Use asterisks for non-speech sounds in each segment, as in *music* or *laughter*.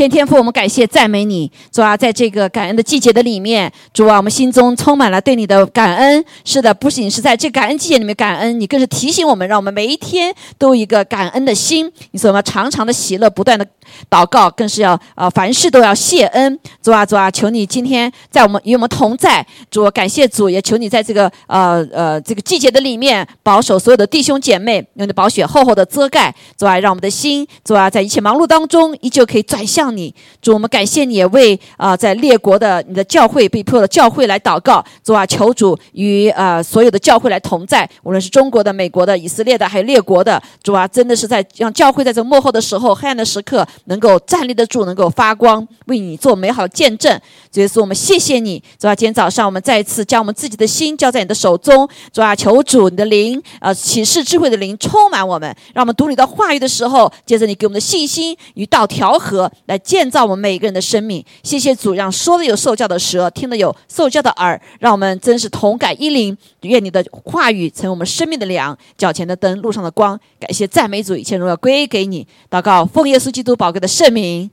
天天父，我们感谢赞美你，主啊，在这个感恩的季节的里面，主啊，我们心中充满了对你的感恩。是的，不仅是在这感恩季节里面感恩，你更是提醒我们，让我们每一天都有一个感恩的心。你说我们常常的喜乐，不断的祷告，更是要呃凡事都要谢恩。主啊，主啊，求你今天在我们与我们同在。主，感谢主，也求你在这个呃呃这个季节的里面保守所有的弟兄姐妹，用你的宝血厚厚的遮盖。主啊，让我们的心，主啊，在一切忙碌当中，依旧可以转向。你主，我们感谢你，也为啊在列国的你的教会被迫的教会来祷告。主啊，求主与啊所有的教会来同在，无论是中国的、美国的、以色列的，还有列国的。主啊，真的是在让教会在这幕后的时候、黑暗的时刻，能够站立得住，能够发光，为你做美好见证。主耶稣，我们谢谢你。主啊，今天早上我们再一次将我们自己的心交在你的手中。主啊，求主你的灵啊启示智慧的灵充满我们，让我们读你的话语的时候，接着你给我们的信心与道调和。来建造我们每一个人的生命。谢谢主，让说的有受教的舌，听的有受教的耳，让我们真是同感一灵。愿你的话语成为我们生命的粮，脚前的灯，路上的光。感谢赞美主，一切荣耀归给你。祷告，奉耶稣基督宝贵的圣名，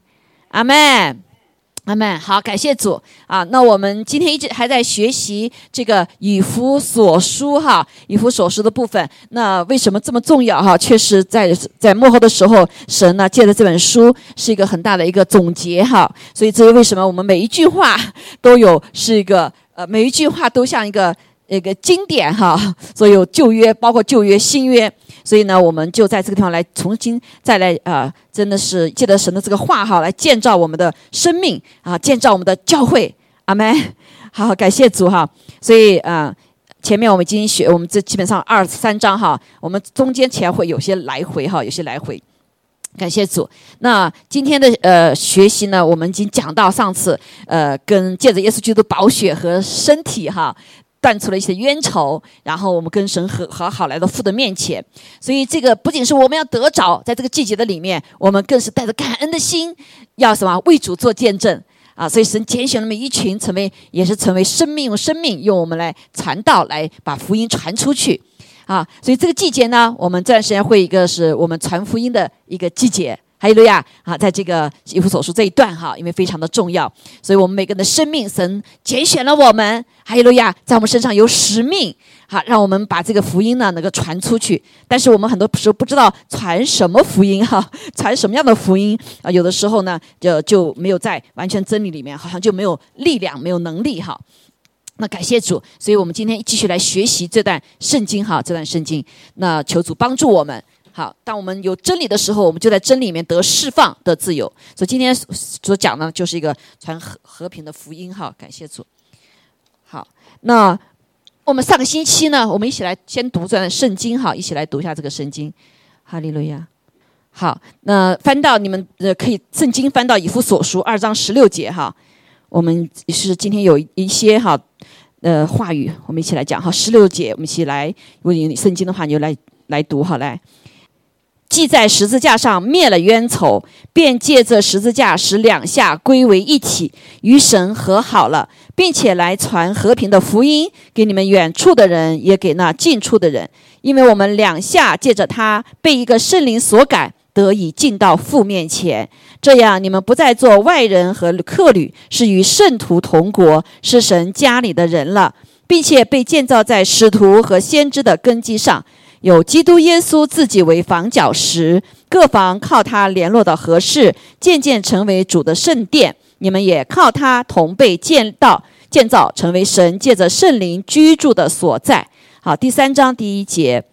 阿门。阿门。好，感谢主啊！那我们今天一直还在学习这个以弗所书哈，以弗所书的部分。那为什么这么重要哈？确实，在在幕后的时候，神呢借着这本书是一个很大的一个总结哈。所以，这是为什么我们每一句话 *laughs* 都有是一个呃，每一句话都像一个一个经典哈。所有旧约，包括旧约、新约。所以呢，我们就在这个地方来重新再来啊，真的是借着神的这个话哈，来建造我们的生命啊，建造我们的教会。阿门。好，感谢主哈。所以啊，前面我们已经学，我们这基本上二三章哈，我们中间前会有些来回哈，有些来回。感谢主。那今天的呃学习呢，我们已经讲到上次呃，跟借着耶稣基督宝血和身体哈。断除了一些冤仇，然后我们跟神和和好来到父的面前。所以这个不仅是我们要得着，在这个季节的里面，我们更是带着感恩的心，要什么为主做见证啊！所以神拣选那么一群，成为也是成为生命用生命用我们来传道，来把福音传出去啊！所以这个季节呢，我们这段时间会一个是我们传福音的一个季节。哈利路亚啊，在这个以弗所书这一段哈，因为非常的重要，所以我们每个人的生命，神拣选了我们。哈利路亚，在我们身上有使命，好，让我们把这个福音呢能够传出去。但是我们很多时候不知道传什么福音哈，*laughs* 传什么样的福音啊？有的时候呢，就就没有在完全真理里面，好像就没有力量，没有能力哈。那感谢主，所以我们今天继续来学习这段圣经哈，这段圣经。那求主帮助我们。好，当我们有真理的时候，我们就在真理里面得释放、得自由。所以今天所讲呢，就是一个传和和平的福音。哈，感谢主。好，那我们上个星期呢，我们一起来先读这段圣经。哈，一起来读一下这个圣经。哈利路亚。好，那翻到你们呃可以圣经翻到以弗所书二章十六节。哈，我们是今天有一些哈呃话语，我们一起来讲。哈，十六节，我们一起来。如果你圣经的话，你就来来读。好，来。既在十字架上灭了冤仇，便借着十字架使两下归为一体，与神和好了，并且来传和平的福音给你们远处的人，也给那近处的人。因为我们两下借着他被一个圣灵所感，得以进到父面前，这样你们不再做外人和客旅，是与圣徒同国，是神家里的人了，并且被建造在使徒和先知的根基上。有基督耶稣自己为房角石，各房靠他联络的合适，渐渐成为主的圣殿。你们也靠他同被建造，建造成为神借着圣灵居住的所在。好，第三章第一节，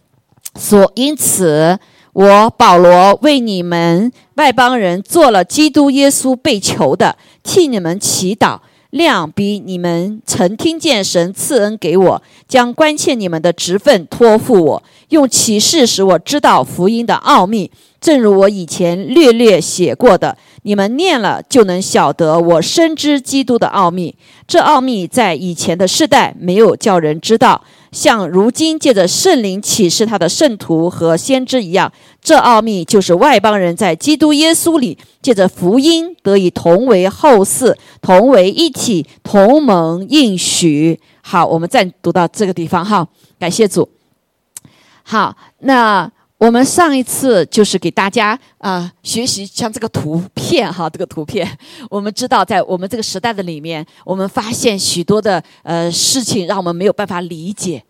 所因此，我保罗为你们外邦人做了基督耶稣被囚的，替你们祈祷。量比你们曾听见神赐恩给我，将关切你们的职分托付我，用启示使我知道福音的奥秘。正如我以前略略写过的，你们念了就能晓得我深知基督的奥秘。这奥秘在以前的世代没有叫人知道。像如今借着圣灵启示他的圣徒和先知一样，这奥秘就是外邦人在基督耶稣里借着福音得以同为后嗣，同为一体，同盟应许。好，我们再读到这个地方哈，感谢主。好，那我们上一次就是给大家啊学习像这个图片哈，这个图片，我们知道在我们这个时代的里面，我们发现许多的呃事情让我们没有办法理解，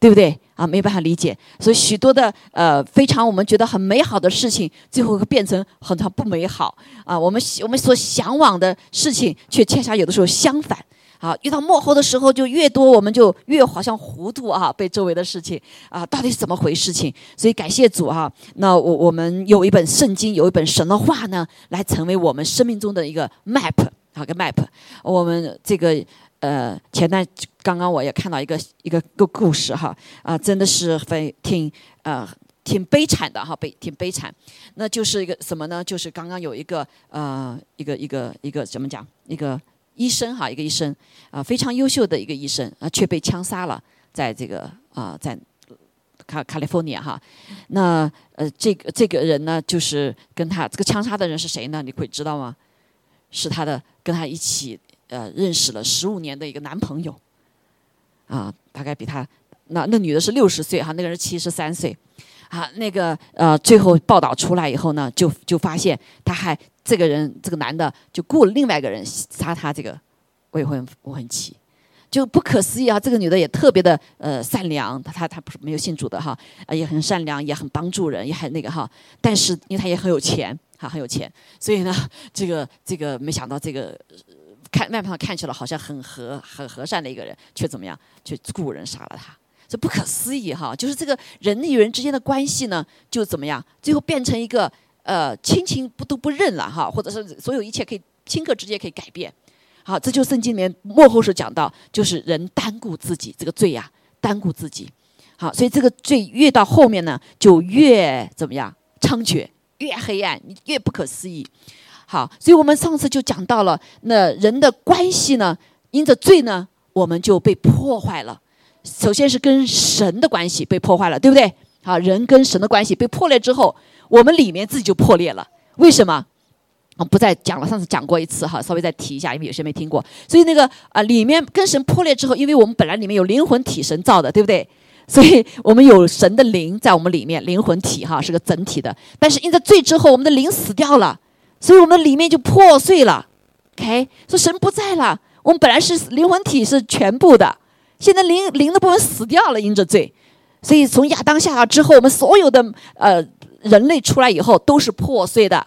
对不对啊？没有办法理解，所以许多的呃非常我们觉得很美好的事情，最后会变成很常不美好啊。我们我们所向往的事情，却恰恰有的时候相反。啊，遇到幕后的时候就越多，我们就越好像糊涂啊，被周围的事情啊，到底是怎么回事情？所以感谢主哈，那我我们有一本圣经，有一本神的话呢，来成为我们生命中的一个 map，好个 map。我们这个呃，前段刚刚我也看到一个一个个故事哈，啊，真的是非挺呃挺悲惨的哈，悲挺悲惨。那就是一个什么呢？就是刚刚有一个呃一个一个一个怎么讲一个。医生哈，一个医生啊，非常优秀的一个医生啊，却被枪杀了，在这个啊，在卡卡利福尼亚哈。那呃，这个这个人呢，就是跟他这个枪杀的人是谁呢？你会知道吗？是他的跟他一起呃认识了十五年的一个男朋友啊，大概比他那那女的是六十岁哈，那个人七十三岁啊。那个呃，最后报道出来以后呢，就就发现他还。这个人，这个男的就雇了另外一个人杀他这个未婚未婚妻，就不可思议啊！这个女的也特别的呃善良，她她她不是没有信主的哈，也很善良，也很帮助人，也很那个哈。但是因为她也很有钱，哈很有钱，所以呢，这个这个没想到这个看外表上看起来好像很和很和善的一个人，却怎么样？却雇人杀了他，这不可思议哈！就是这个人与人之间的关系呢，就怎么样？最后变成一个。呃，亲情不都不认了哈，或者是所有一切可以顷刻之间可以改变，好，这就圣经里面幕后是讲到，就是人单顾自己这个罪呀，单顾自己，好，所以这个罪越到后面呢，就越怎么样猖獗，越黑暗，越不可思议，好，所以我们上次就讲到了，那人的关系呢，因着罪呢，我们就被破坏了，首先是跟神的关系被破坏了，对不对？好，人跟神的关系被破裂之后。我们里面自己就破裂了，为什么？我不再讲了，上次讲过一次哈，稍微再提一下，因为有些没听过。所以那个啊，里面跟神破裂之后，因为我们本来里面有灵魂体神造的，对不对？所以我们有神的灵在我们里面，灵魂体哈是个整体的。但是因着罪之后，我们的灵死掉了，所以我们里面就破碎了。OK，说神不在了，我们本来是灵魂体是全部的，现在灵灵的部分死掉了，因着罪。所以从亚当下之后，我们所有的呃。人类出来以后都是破碎的，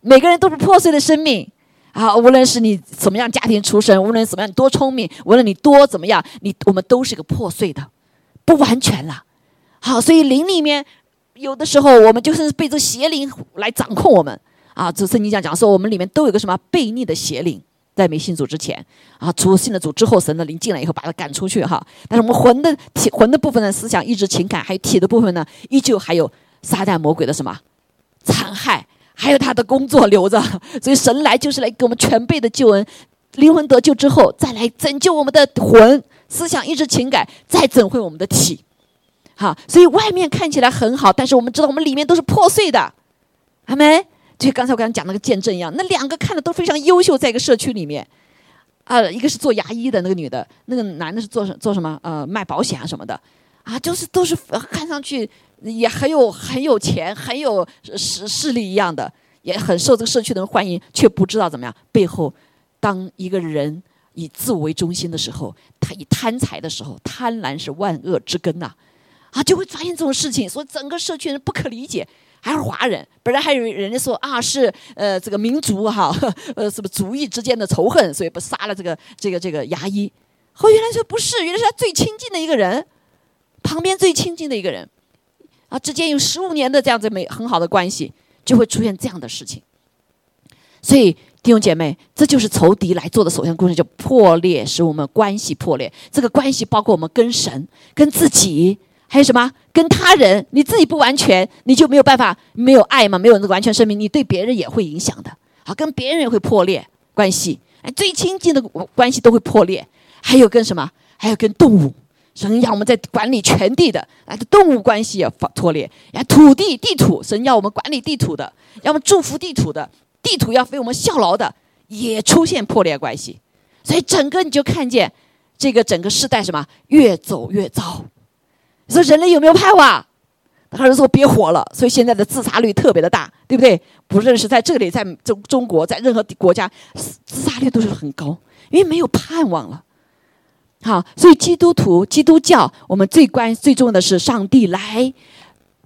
每个人都是破碎的生命啊！无论是你怎么样家庭出身，无论怎么样多聪明，无论你多怎么样，你我们都是个破碎的，不完全了。好，所以灵里面有的时候我们就是被这邪灵来掌控我们啊！这圣经讲讲说，我们里面都有个什么悖逆的邪灵，在没信主之前啊，主信了主之后，神的灵进来以后把他赶出去哈。但是我们魂的体魂的部分的思想、意志、情感，还有体的部分呢，依旧还有。撒旦魔鬼的什么残害，还有他的工作留着，所以神来就是来给我们全备的救恩，灵魂得救之后，再来拯救我们的魂、思想、意志、情感，再整回我们的体。好，所以外面看起来很好，但是我们知道我们里面都是破碎的，还没？就刚才我刚才讲那个见证一样，那两个看的都非常优秀，在一个社区里面，啊，一个是做牙医的那个女的，那个男的是做什做什么？呃，卖保险啊什么的，啊，就是都是看上去。也很有很有钱，很有势势力一样的，也很受这个社区的人欢迎，却不知道怎么样。背后，当一个人以自我为中心的时候，他以贪财的时候，贪婪是万恶之根呐，啊，就会发现这种事情，所以整个社区人不可理解。还是华人，本来还有人家说啊，是呃这个民族哈，*laughs* 呃什么族裔之间的仇恨，所以不杀了这个这个这个牙医。后原来说不是，原来是他最亲近的一个人，旁边最亲近的一个人。啊，之间有十五年的这样子美很好的关系，就会出现这样的事情。所以弟兄姐妹，这就是仇敌来做的首先工作，就破裂，使我们关系破裂。这个关系包括我们跟神、跟自己，还有什么跟他人。你自己不完全，你就没有办法没有爱嘛，没有那个完全生命，你对别人也会影响的。好，跟别人也会破裂关系，哎，最亲近的关系都会破裂。还有跟什么？还有跟动物。神要我们在管理全地的，啊，动物关系要破裂，哎，土地地土，神要我们管理地土的，要么祝福地土的，地土要为我们效劳的，也出现破裂关系，所以整个你就看见这个整个世代什么越走越糟，说人类有没有盼望？他儿子说别活了，所以现在的自杀率特别的大，对不对？不论是在这里，在中中国，在任何国家，自杀率都是很高，因为没有盼望了。好，所以基督徒、基督教，我们最关最重要的是上帝来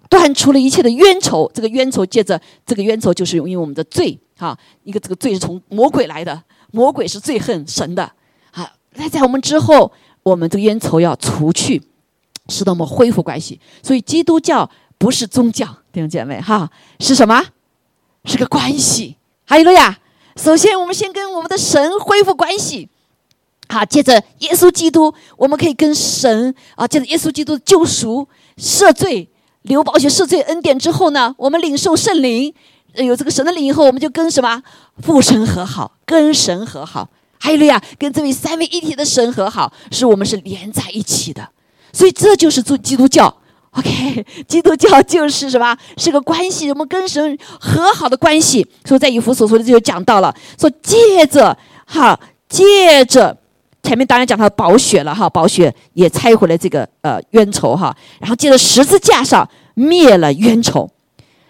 断除了一切的冤仇。这个冤仇，借着这个冤仇，就是因为我们的罪。哈，一个这个罪是从魔鬼来的，魔鬼是最恨神的。好，那在我们之后，我们这个冤仇要除去。使得我们恢复关系，所以基督教不是宗教，弟兄姐妹哈，是什么？是个关系。还有了呀，首先我们先跟我们的神恢复关系，好，接着耶稣基督，我们可以跟神啊，接着耶稣基督救赎、赦罪、流宝血、赦罪恩典之后呢，我们领受圣灵，有这个神的灵以后，我们就跟什么父神和好，跟神和好。还有了呀，跟这位三位一体的神和好，是我们是连在一起的。所以这就是做基督教，OK？*laughs* 基督教就是什么？是个关系，我们跟神和好的关系。所以在以弗所说的就讲到了，说借着哈，借着前面当然讲到宝血了哈，宝血也拆回来这个呃冤仇哈，然后借着十字架上灭了冤仇，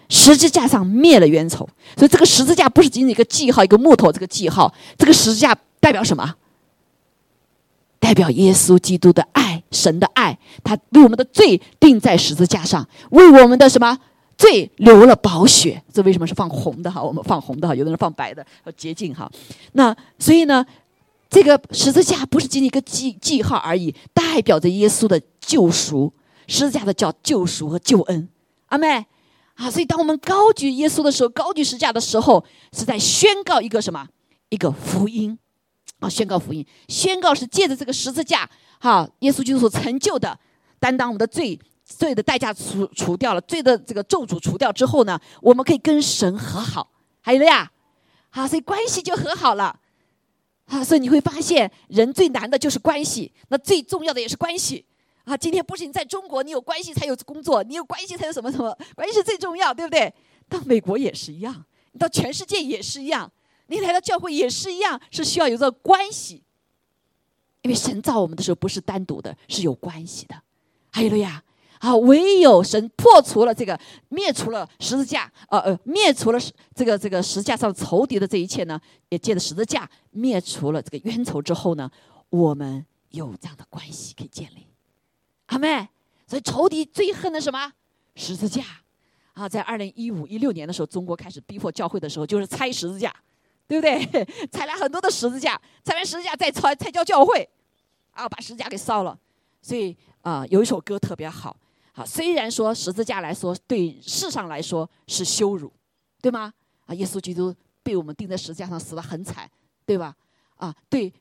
十字架上灭了冤仇。所以这个十字架不是仅仅一个记号，一个木头这个记号，这个十字架代表什么？代表耶稣基督的爱，神的爱，他为我们的罪钉在十字架上，为我们的什么罪流了宝血？这为什么是放红的哈？我们放红的哈，有的人放白的，要洁净哈。那所以呢，这个十字架不是仅仅一个记记号而已，代表着耶稣的救赎。十字架的叫救赎和救恩，阿妹啊。所以当我们高举耶稣的时候，高举十字架的时候，是在宣告一个什么？一个福音。啊！宣告福音，宣告是借着这个十字架，哈，耶稣基督所成就的，担当我们的罪，罪的代价除除掉了，罪的这个咒诅除掉之后呢，我们可以跟神和好，还有了呀，好，所以关系就和好了，啊，所以你会发现，人最难的就是关系，那最重要的也是关系，啊，今天不是你在中国，你有关系才有工作，你有关系才有什么什么，关系是最重要，对不对？到美国也是一样，到全世界也是一样。你来到教会也是一样，是需要有这个关系，因为神造我们的时候不是单独的，是有关系的。还有了呀，啊，唯有神破除了这个，灭除了十字架，呃呃，灭除了这个这个十字架上仇敌的这一切呢，也借着十字架灭除了这个冤仇之后呢，我们有这样的关系可以建立。阿妹，所以仇敌最恨的什么？十字架。啊，在二零一五一六年的时候，中国开始逼迫教会的时候，就是拆十字架。对不对？*laughs* 踩了很多的十字架，踩完十字架再拆，才叫教会，啊，把十字架给烧了。所以啊，有一首歌特别好，好，虽然说十字架来说对世上来说是羞辱，对吗？啊，耶稣基督被我们钉在十字架上死的很惨，对吧？啊，对，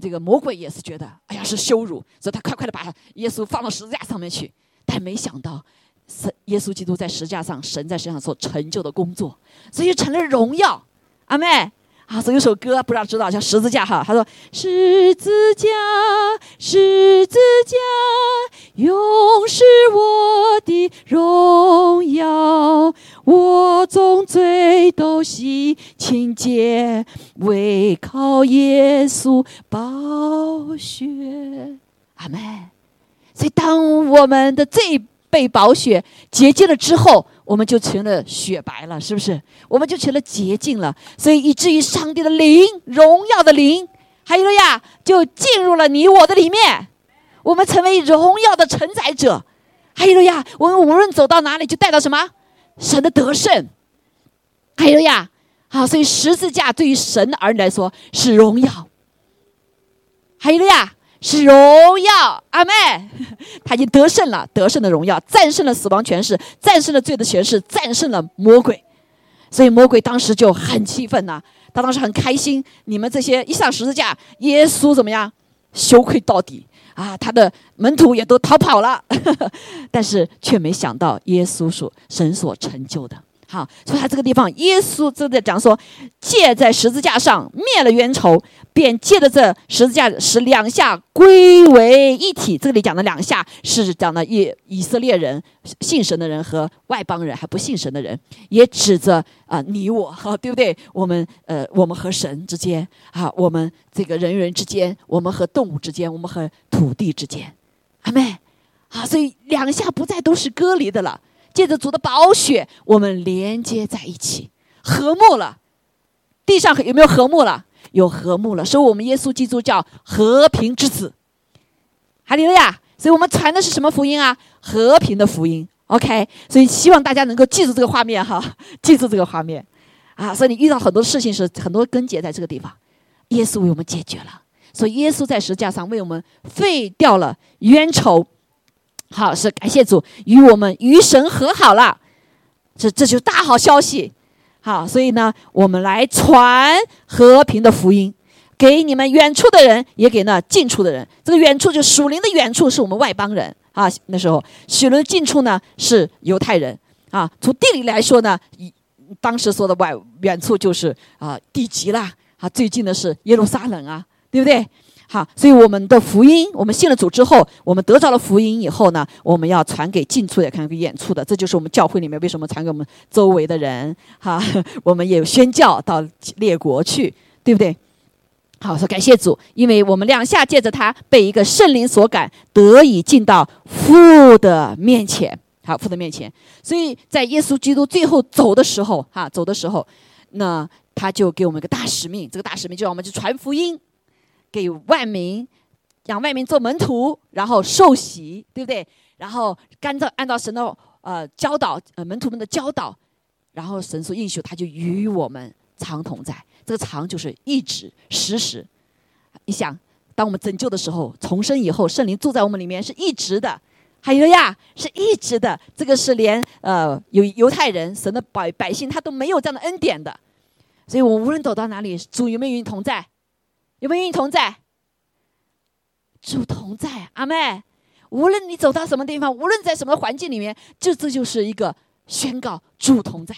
这个魔鬼也是觉得，哎呀是羞辱，所以他快快的把耶稣放到十字架上面去。但没想到，神耶稣基督在十字架上，神在身上所成就的工作，所以成了荣耀。阿妹。啊，所以有首歌不知道知道叫十字架哈。他说：“十字架，十字架，永是我的荣耀。我总罪都洗清洁，唯靠耶稣宝血。”阿门。所以，当我们的罪被宝血洁净了之后，我们就成了雪白了，是不是？我们就成了洁净了，所以以至于上帝的灵、荣耀的灵，还有了呀，就进入了你我的里面，我们成为荣耀的承载者。还有了呀，我们无论走到哪里，就带到什么神的得胜。还有呀，好，所以十字架对于神的儿女来说是荣耀。还有了呀。是荣耀，阿妹，*laughs* 他已经得胜了，得胜的荣耀，战胜了死亡权势，战胜了罪的权势，战胜了魔鬼。所以魔鬼当时就很气愤呐，他当时很开心。你们这些一上十字架，耶稣怎么样？羞愧到底啊！他的门徒也都逃跑了，*laughs* 但是却没想到耶稣所神所成就的。好，所以他这个地方，耶稣正在讲说，借在十字架上灭了冤仇，便借着这十字架使两下归为一体。这里讲的两下是讲的以以色列人信神的人和外邦人还不信神的人，也指着啊你我哈，对不对？我们呃，我们和神之间啊，我们这个人与人之间，我们和动物之间，我们和土地之间，阿妹，啊，所以两下不再都是隔离的了。借着主的宝血，我们连接在一起，和睦了。地上有没有和睦了？有和睦了，所以我们耶稣基督叫和平之子。哈利路亚！所以我们传的是什么福音啊？和平的福音。OK，所以希望大家能够记住这个画面哈，*laughs* 记住这个画面啊。所以你遇到很多事情是很多根结在这个地方，耶稣为我们解决了。所以耶稣在十字架上为我们废掉了冤仇。好，是感谢主与我们与神和好了，这这就是大好消息。好，所以呢，我们来传和平的福音，给你们远处的人，也给那近处的人。这个远处就属灵的远处，是我们外邦人啊。那时候，属灵近处呢是犹太人啊。从地理来说呢，当时说的外远处就是啊地极啦啊，最近的是耶路撒冷啊，对不对？好，所以我们的福音，我们信了主之后，我们得到了福音以后呢，我们要传给近处的，看给远处的。这就是我们教会里面为什么传给我们周围的人。哈，*laughs* 我们也有宣教到列国去，对不对？好，说感谢主，因为我们两下借着他被一个圣灵所感，得以进到父的面前。好，父的面前。所以在耶稣基督最后走的时候，哈，走的时候，那他就给我们一个大使命，这个大使命就让我们去传福音。给万民，让万民做门徒，然后受洗，对不对？然后按照按照神的呃教导，呃门徒们的教导，然后神所应许，他就与我们常同在。这个常就是一直时时。你想，当我们拯救的时候，重生以后，圣灵住在我们里面是一直的。还有呀，是一直的。这个是连呃有犹太人神的百百姓他都没有这样的恩典的。所以我们无论走到哪里，主有没有与你同在？有没有与你同在？主同在，阿妹。无论你走到什么地方，无论在什么环境里面，这这就是一个宣告主同在。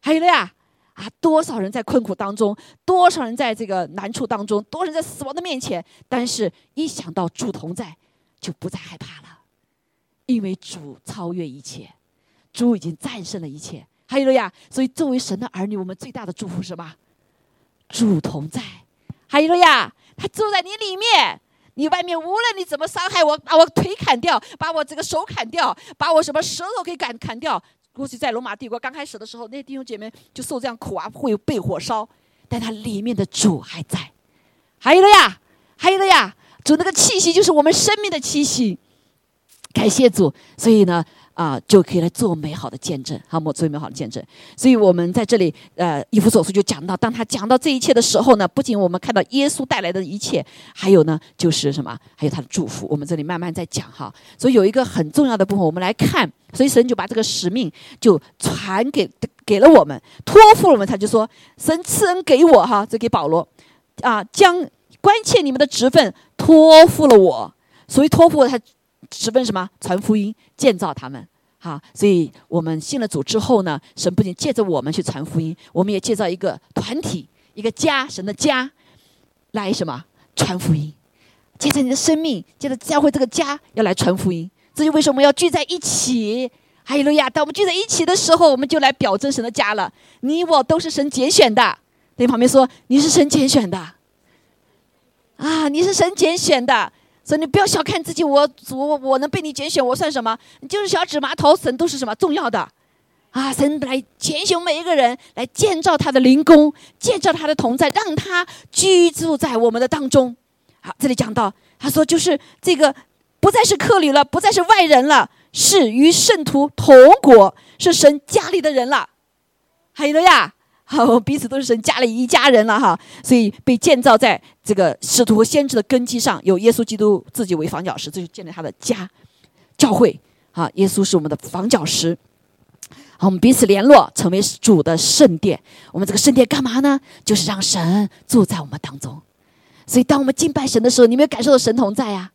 还有了呀，啊，多少人在困苦当中，多少人在这个难处当中，多少人在死亡的面前，但是一想到主同在，就不再害怕了，因为主超越一切，主已经战胜了一切。还有了呀，所以作为神的儿女，我们最大的祝福是什么？主同在。还有了呀，他住在你里面，你外面无论你怎么伤害我，把我腿砍掉，把我这个手砍掉，把我什么舌头给砍砍掉。估计在罗马帝国刚开始的时候，那些弟兄姐妹就受这样苦啊，会被火烧，但他里面的主还在。还有了呀，还有了呀，主那个气息就是我们生命的气息，感谢主。所以呢。啊，就可以来做美好的见证，好，我做美好的见证。所以我们在这里，呃，以弗所书就讲到，当他讲到这一切的时候呢，不仅我们看到耶稣带来的一切，还有呢，就是什么？还有他的祝福。我们这里慢慢在讲哈。所以有一个很重要的部分，我们来看。所以神就把这个使命就传给给了我们，托付了我们。他就说，神赐恩给我哈，这给保罗啊，将关切你们的职分托付了我。所以托付他。十分什么传福音建造他们，好，所以我们信了主之后呢，神不仅借着我们去传福音，我们也建造一个团体，一个家，神的家，来什么传福音？借着你的生命，借着教会这个家要来传福音。这就为什么要聚在一起？哈利路亚！当我们聚在一起的时候，我们就来表征神的家了。你我都是神拣选的。在旁边说，你是神拣选的，啊，你是神拣选的。所以你不要小看自己，我我我能被你拣选，我算什么？你就是小指麻头，神都是什么重要的？啊，神来拣选每一个人，来建造他的灵宫，建造他的同在，让他居住在我们的当中。好，这里讲到，他说就是这个不再是客旅了，不再是外人了，是与圣徒同国，是神家里的人了。还有了呀。好，彼此都是神家里一家人了哈，所以被建造在这个使徒和先知的根基上，有耶稣基督自己为房角石，这就建立他的家，教会啊，耶稣是我们的房角石。好，我们彼此联络，成为主的圣殿。我们这个圣殿干嘛呢？就是让神住在我们当中。所以，当我们敬拜神的时候，你没有感受到神同在呀？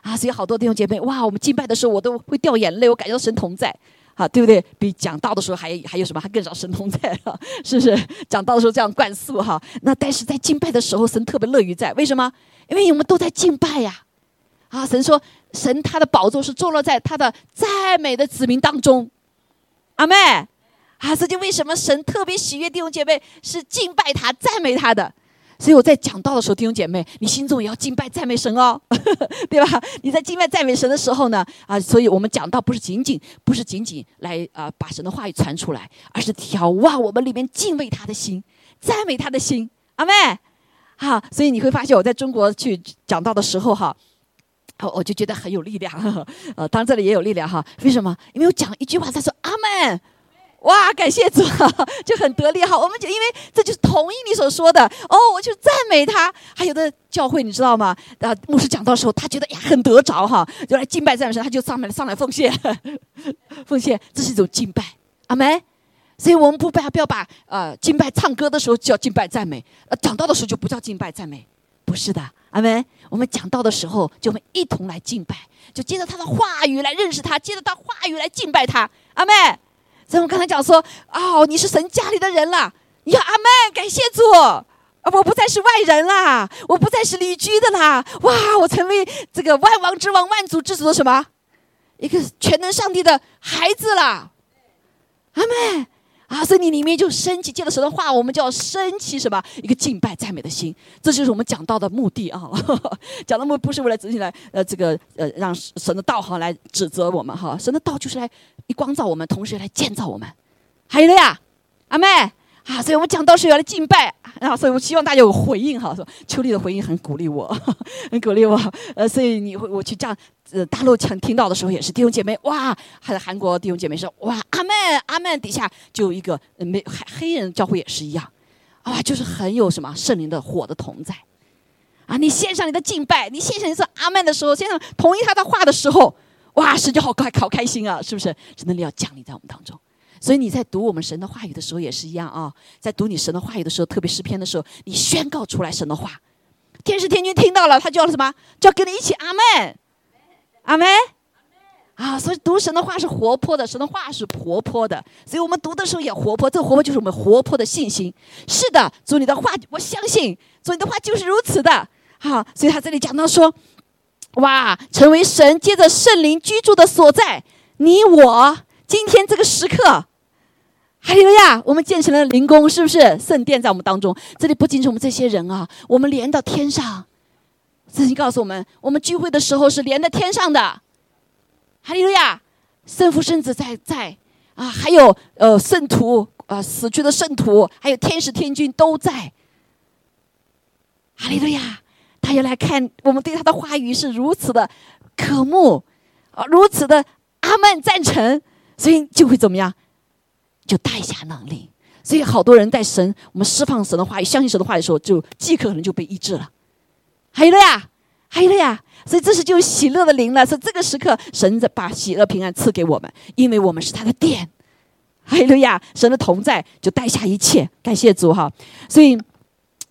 啊，所以好多弟兄姐妹，哇，我们敬拜的时候，我都会掉眼泪，我感觉到神同在。好，对不对？比讲道的时候还还有什么？还更少神同在了，是不是？讲道的时候这样灌输哈，那但是在敬拜的时候，神特别乐于在。为什么？因为我们都在敬拜呀。啊，神说，神他的宝座是坐落在他的赞美的子民当中。阿妹，啊，这就为什么神特别喜悦弟兄姐妹是敬拜他、赞美他的。所以我在讲道的时候，弟兄姐妹，你心中也要敬拜赞美神哦，*laughs* 对吧？你在敬拜赞美神的时候呢，啊，所以我们讲道不是仅仅不是仅仅来啊把神的话语传出来，而是眺望我们里面敬畏他的心，赞美他的心，阿妹，好，所以你会发现我在中国去讲道的时候哈，我我就觉得很有力量，*laughs* 呃，当然这里也有力量哈，为什么？因为我讲一句话，他说阿门。哇，感谢主，*laughs* 就很得力哈。我们就因为这就是同意你所说的哦，我就赞美他。还有的教会你知道吗？啊，牧师讲到的时候，他觉得呀很得着哈，就来敬拜赞美神，他就上来上来奉献，*laughs* 奉献，这是一种敬拜，阿门。所以我们不把不要把呃敬拜唱歌的时候叫敬拜赞美，呃讲道的时候就不叫敬拜赞美，不是的，阿门。我们讲道的时候，就我们一同来敬拜，就接着他的话语来认识他，接着他话语来敬拜他，阿门。所以我刚才讲说，哦，你是神家里的人了，你要阿门，感谢主，啊，我不再是外人啦，我不再是旅居的啦，哇，我成为这个万王之王、万主之主的什么，一个全能上帝的孩子了，阿妹。啊，所以你里面就升起，借着神的话，我们就要升起什么？一个敬拜赞美的心，这就是我们讲道的目的啊！*laughs* 讲的目不是为了自己来，呃，这个呃，让神的道行来指责我们哈，神的道就是来一光照我们，同时来建造我们。还有了呀，阿妹。啊，所以我们讲到是要来敬拜啊，所以我希望大家有回应哈。说秋丽的回应很鼓励我，*laughs* 很鼓励我。呃，所以你会我去这样，呃，大陆听听到的时候也是弟兄姐妹哇，还有韩国弟兄姐妹说哇，阿门阿门，底下就有一个没黑黑人教会也是一样，啊，就是很有什么圣灵的火的同在啊。你献上你的敬拜，你献上你说阿门的时候，献上同意他的话的时候，哇，神就好开好开心啊，是不是？真的你要降临在我们当中。所以你在读我们神的话语的时候也是一样啊，在读你神的话语的时候，特别诗篇的时候，你宣告出来神的话，天使天君听到了，他叫了什么？叫跟你一起阿门，阿门，啊！所以读神的话是活泼的，神的话是活泼的，所以我们读的时候也活泼。这个活泼就是我们活泼的信心。是的，主你的话我相信，主你的话就是如此的。好，所以他这里讲到说，哇，成为神接着圣灵居住的所在，你我今天这个时刻。哈利路亚！我们建成了灵宫，是不是圣殿在我们当中？这里不仅是我们这些人啊，我们连到天上。圣经告诉我们，我们聚会的时候是连在天上的。哈利路亚！圣父、圣子在在啊，还有呃圣徒啊，死去的圣徒，还有天使、天君都在。哈利路亚！他要来看我们，对他的话语是如此的渴慕啊，如此的阿门赞成，所以就会怎么样？就带下能力，所以好多人在神，我们释放神的话语，相信神的话语的时候，就即刻可能就被医治了。还有了呀，还有了呀，所以这是就喜乐的灵了。所以这个时刻，神在把喜乐平安赐给我们，因为我们是他的殿。还有了呀，神的同在就带下一切，感谢主哈。所以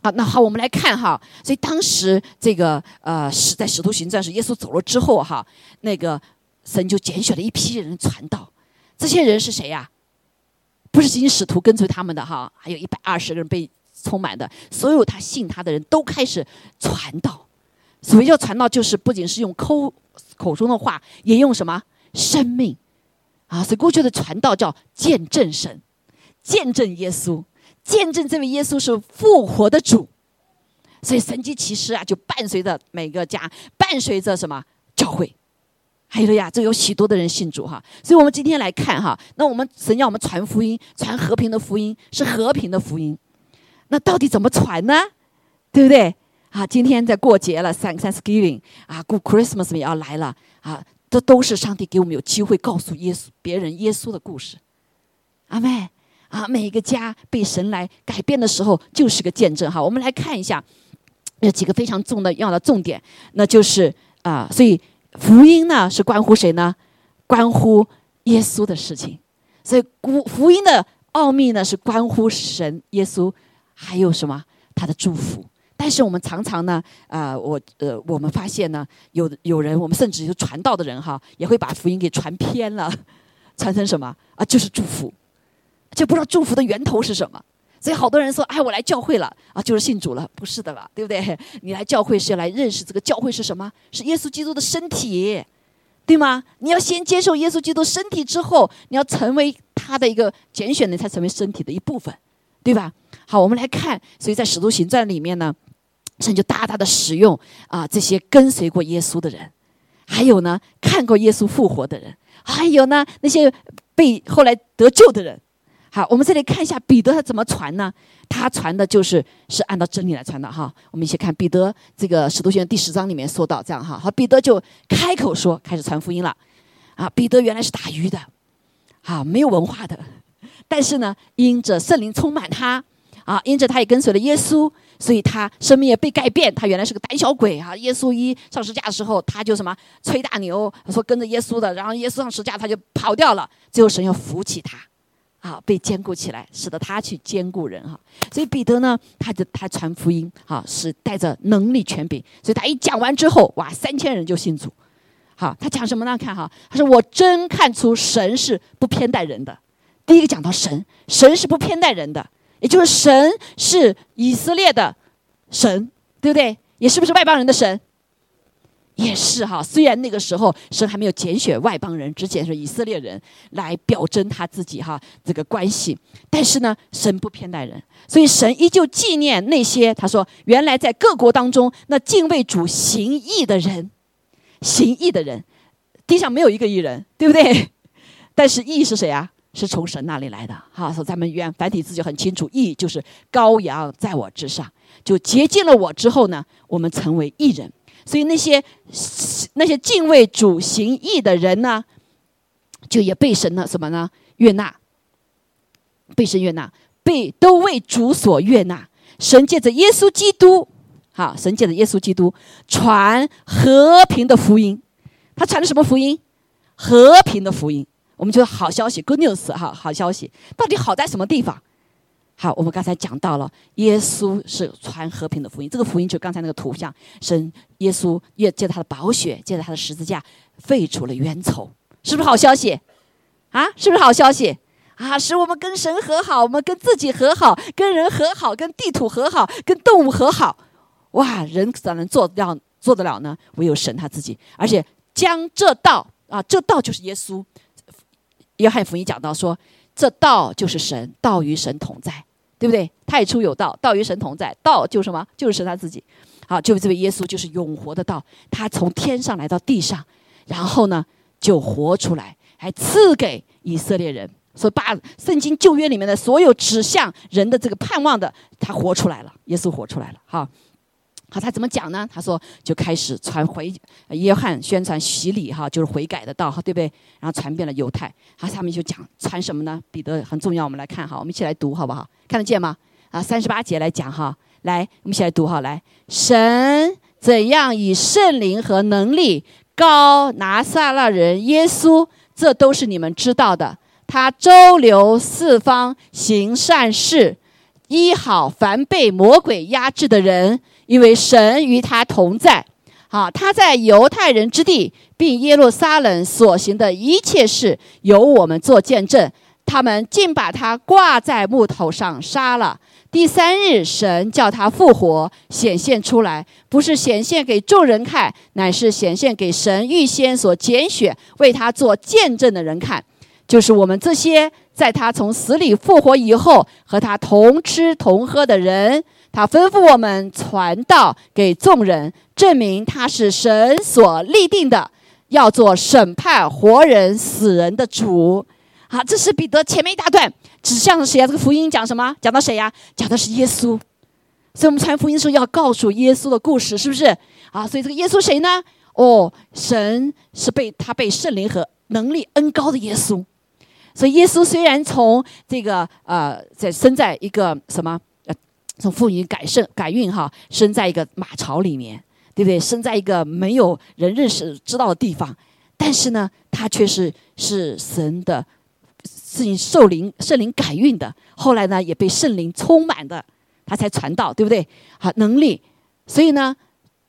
啊，那好，我们来看哈。所以当时这个呃，是在使徒行传时，耶稣走了之后哈，那个神就拣选了一批人传道。这些人是谁呀？不是仅仅使徒跟随他们的哈，还有一百二十个人被充满的，所有他信他的人都开始传道。所谓叫传道，就是不仅是用口口中的话，也用什么生命啊。所以过去的传道叫见证神，见证耶稣，见证这位耶稣是复活的主。所以神迹奇事啊，就伴随着每个家，伴随着什么教会。还有呀，这有许多的人信主哈，所以我们今天来看哈，那我们神要我们传福音，传和平的福音，是和平的福音，那到底怎么传呢？对不对？啊，今天在过节了，Thank Thanksgiving 啊，过 Christmas 也要来了啊，这都是上帝给我们有机会告诉耶稣别人耶稣的故事。阿妹啊，每一个家被神来改变的时候，就是个见证哈。我们来看一下有几个非常重的要的重点，那就是啊，所以。福音呢是关乎谁呢？关乎耶稣的事情，所以福福音的奥秘呢是关乎神、耶稣，还有什么他的祝福。但是我们常常呢，啊，我呃，我们发现呢，有有人，我们甚至有传道的人哈，也会把福音给传偏了，传成什么啊？就是祝福，就不知道祝福的源头是什么。所以好多人说：“哎，我来教会了啊，就是信主了，不是的了，对不对？*laughs* 你来教会是要来认识这个教会是什么？是耶稣基督的身体，对吗？你要先接受耶稣基督身体之后，你要成为他的一个拣选的，才成为身体的一部分，对吧？好，我们来看，所以在使徒行传里面呢，神就大大的使用啊这些跟随过耶稣的人，还有呢看过耶稣复活的人，还有呢那些被后来得救的人。好，我们这里看一下彼得他怎么传呢？他传的就是是按照真理来传的哈。我们一起看彼得这个使徒行传第十章里面说到这样哈，好，彼得就开口说，开始传福音了。啊，彼得原来是打鱼的，啊没有文化的，但是呢，因着圣灵充满他，啊，因着他也跟随了耶稣，所以他生命也被改变。他原来是个胆小鬼啊，耶稣一上十架的时候，他就什么吹大牛，说跟着耶稣的，然后耶稣上十架他就跑掉了，最后神要扶起他。啊，被坚固起来，使得他去兼顾人哈。所以彼得呢，他就他传福音，哈，是带着能力权柄。所以他一讲完之后，哇，三千人就信主。好，他讲什么呢？看哈，他说：“我真看出神是不偏待人的。”第一个讲到神，神是不偏待人的，也就是神是以色列的神，对不对？也是不是外邦人的神？也是哈，虽然那个时候神还没有拣选外邦人，只拣选以色列人来表征他自己哈这个关系，但是呢，神不偏待人，所以神依旧纪念那些他说原来在各国当中那敬畏主行义的人，行义的人，地上没有一个义人，对不对？但是义是谁啊？是从神那里来的哈。说咱们原繁体字就很清楚，义就是羔羊在我之上，就洁净了我之后呢，我们成为义人。所以那些那些敬畏主行义的人呢，就也被神呢什么呢悦纳，被神悦纳，被都为主所悦纳。神借着耶稣基督，好，神借着耶稣基督传和平的福音。他传的什么福音？和平的福音。我们就好消息，good news 哈，好消息。到底好在什么地方？好，我们刚才讲到了，耶稣是传和平的福音。这个福音就刚才那个图像，神耶稣借借他的宝血，借着他的十字架废除了冤仇，是不是好消息？啊，是不是好消息？啊，使我们跟神和好，我们跟自己和好，跟人和好，跟地土和好，跟动物和好。哇，人怎能做到做得了呢？唯有神他自己，而且将这道啊，这道就是耶稣。约翰福音讲到说。这道就是神，道与神同在，对不对？太初有道，道与神同在，道就是什么？就是神他自己。好，就这位耶稣就是永活的道，他从天上来到地上，然后呢就活出来，还赐给以色列人，所以把圣经旧约里面的所有指向人的这个盼望的，他活出来了，耶稣活出来了，好。好，他怎么讲呢？他说就开始传回约翰宣传洗礼哈，就是悔改的道哈，对不对？然后传遍了犹太。好，下面就讲传什么呢？彼得很重要，我们来看哈，我们一起来读好不好？看得见吗？啊，三十八节来讲哈，来，我们一起来读哈，来，神怎样以圣灵和能力高拿撒勒人耶稣，这都是你们知道的。他周流四方行善事，医好凡被魔鬼压制的人。因为神与他同在，好，他在犹太人之地，并耶路撒冷所行的一切事，由我们做见证。他们竟把他挂在木头上杀了。第三日，神叫他复活，显现出来，不是显现给众人看，乃是显现给神预先所拣选为他做见证的人看，就是我们这些在他从死里复活以后和他同吃同喝的人。他吩咐我们传道给众人，证明他是神所立定的，要做审判活人死人的主。好，这是彼得前面一大段指向谁啊？这个福音讲什么？讲到谁呀？讲的是耶稣。所以我们传福音的时候要告诉耶稣的故事，是不是？啊，所以这个耶稣谁呢？哦，神是被他被圣灵和能力恩高的耶稣。所以耶稣虽然从这个呃，在生在一个什么？从妇女改圣改运哈，生在一个马槽里面，对不对？生在一个没有人认识知道的地方，但是呢，他却是是神的，是受灵圣灵改运的。后来呢，也被圣灵充满的，他才传道，对不对？好，能力，所以呢，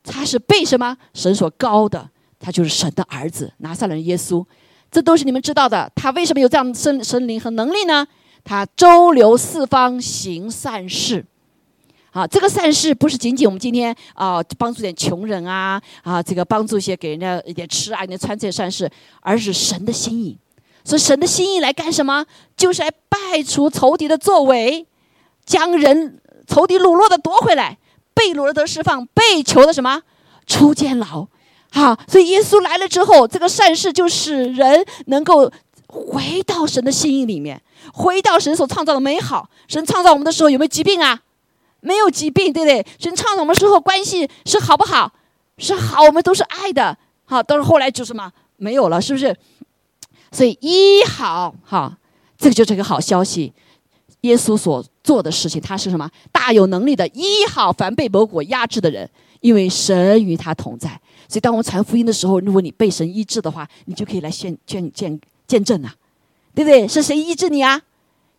他是被什么神所高的？他就是神的儿子，拿撒勒耶稣，这都是你们知道的。他为什么有这样的圣圣灵和能力呢？他周流四方行善事。啊，这个善事不是仅仅我们今天啊帮助点穷人啊啊，这个帮助一些给人家一点吃啊、一点穿这些善事，而是神的心意。所以神的心意来干什么？就是来败除仇敌的作为，将人仇敌掳落的夺回来，被掳的得释放，被囚的什么出监牢。好，所以耶稣来了之后，这个善事就使人能够回到神的心意里面，回到神所创造的美好。神创造我们的时候有没有疾病啊？没有疾病，对不对？神创造我们时候关系是好不好？是好，我们都是爱的。好，但是后来就什么没有了，是不是？所以医好，哈，这个就是一个好消息。耶稣所做的事情，他是什么？大有能力的医好凡被魔鬼压制的人，因为神与他同在。所以，当我们传福音的时候，如果你被神医治的话，你就可以来见见见见证啊，对不对？是谁医治你啊？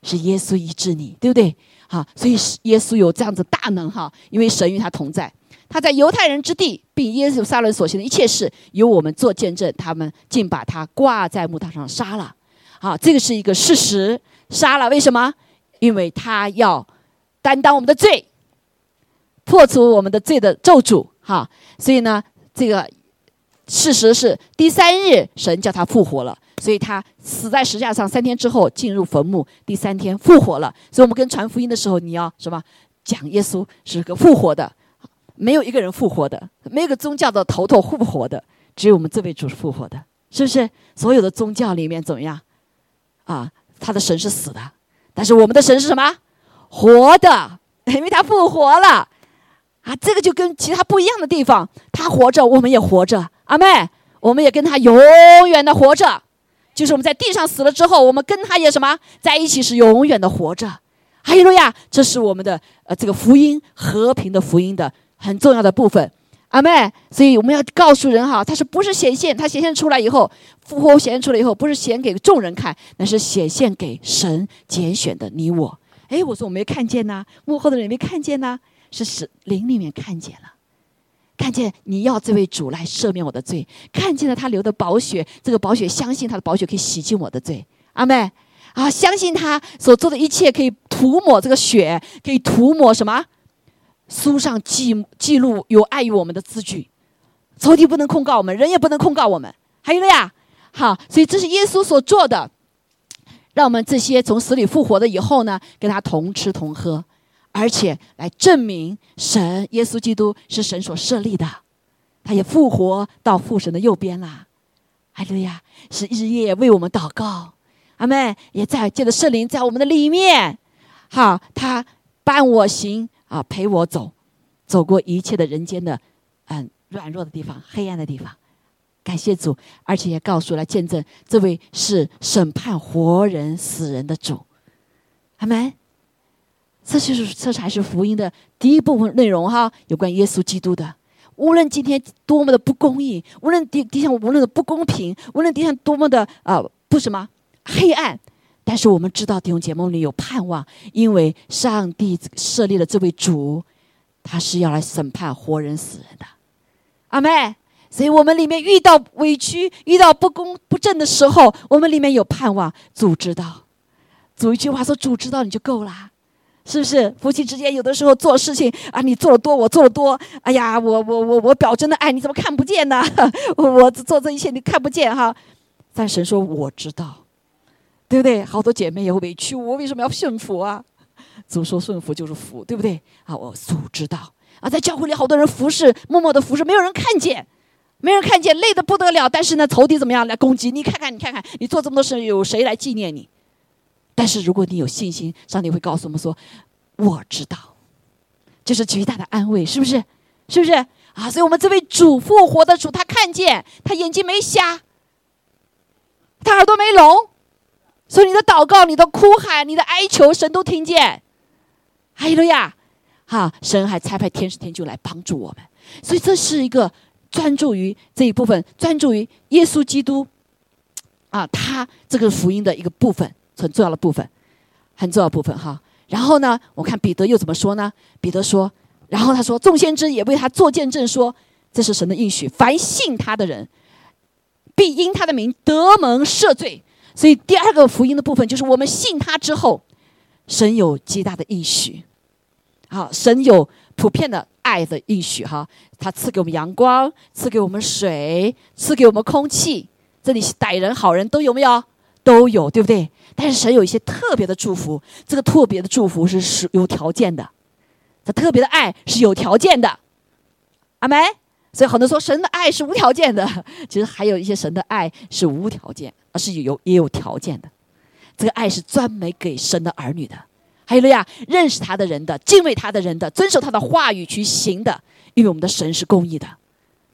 是耶稣医治你，对不对？好，所以耶稣有这样子大能哈，因为神与他同在。他在犹太人之地，并耶稣撒冷所行的一切事，由我们做见证。他们竟把他挂在木头上杀了。好，这个是一个事实，杀了。为什么？因为他要担当我们的罪，破除我们的罪的咒诅。哈，所以呢，这个事实是第三日神叫他复活了，所以他死在石架上三天之后进入坟墓，第三天复活了。所以我们跟传福音的时候，你要什么？讲耶稣是个复活的。没有一个人复活的，没有个宗教的头头复活的，只有我们这位主是复活的，是不是？所有的宗教里面怎么样？啊，他的神是死的，但是我们的神是什么？活的，因为他复活了。啊，这个就跟其他不一样的地方，他活着，我们也活着。阿妹，我们也跟他永远的活着，就是我们在地上死了之后，我们跟他也什么在一起是永远的活着。哈利路亚，这是我们的呃这个福音和平的福音的。很重要的部分，阿妹，所以我们要告诉人哈，他是不是显现？他显现出来以后，复活显现出来以后，不是显给众人看，那是显现给神拣选的你我。哎，我说我没看见呐，幕后的人没看见呐，是是灵里面看见了，看见你要这位主来赦免我的罪，看见了他流的宝血，这个宝血相信他的宝血可以洗净我的罪，阿妹啊，相信他所做的一切可以涂抹这个血，可以涂抹什么？书上记记录有碍于我们的字句，仇敌不能控告我们，人也不能控告我们。还有了呀，好，所以这是耶稣所做的，让我们这些从死里复活的以后呢，跟他同吃同喝，而且来证明神耶稣基督是神所设立的，他也复活到父神的右边啦。还有呀，是日夜为我们祷告，阿门。也在借着圣灵在我们的里面，好，他伴我行。啊，陪我走，走过一切的人间的，嗯，软弱的地方，黑暗的地方。感谢主，而且也告诉了见证，这位是审判活人死人的主。阿门。这就是这才是福音的第一部分内容哈，有关耶稣基督的。无论今天多么的不公义，无论地地上无论的不公平，无论地上多么的啊不什么黑暗。但是我们知道弟兄姐妹里有盼望，因为上帝设立了这位主，他是要来审判活人死人的，阿妹。所以我们里面遇到委屈、遇到不公不正的时候，我们里面有盼望。主知道，主一句话说：“主知道你就够了，是不是？”夫妻之间有的时候做事情啊，你做多，我做多。哎呀，我我我我表真的爱你，怎么看不见呢？*laughs* 我做这一切你看不见哈。但神说：“我知道。”对不对？好多姐妹也会委屈，我为什么要顺服啊？主说顺服就是福，对不对？啊，我主知道啊，在教会里好多人服侍，默默的服侍，没有人看见，没人看见，累得不得了。但是呢，仇敌怎么样来攻击？你看看，你看看，你做这么多事，有谁来纪念你？但是如果你有信心，上帝会告诉我们说：“我知道。”这是极大的安慰，是不是？是不是？啊，所以我们这位主复活的主，他看见，他眼睛没瞎，他耳朵没聋。所以你的祷告、你的哭喊、你的哀求，神都听见。哈利路亚！哈，神还差派天使天就来帮助我们。所以这是一个专注于这一部分，专注于耶稣基督啊，他这个福音的一个部分，很重要的部分，很重要部分哈。然后呢，我看彼得又怎么说呢？彼得说，然后他说，众先知也为他做见证，说这是神的应许，凡信他的人，必因他的名得蒙赦罪。所以第二个福音的部分就是我们信他之后，神有极大的应许，好，神有普遍的爱的应许哈，他赐给我们阳光，赐给我们水，赐给我们空气，这里歹人好人都有没有？都有，对不对？但是神有一些特别的祝福，这个特别的祝福是是有条件的，这特别的爱是有条件的，阿梅。所以很多人说神的爱是无条件的，*laughs* 其实还有一些神的爱是无条件，而是有也有条件的。这个爱是专门给神的儿女的，还有了呀，认识他的人的，敬畏他的人的，遵守他的话语去行的，因为我们的神是公义的。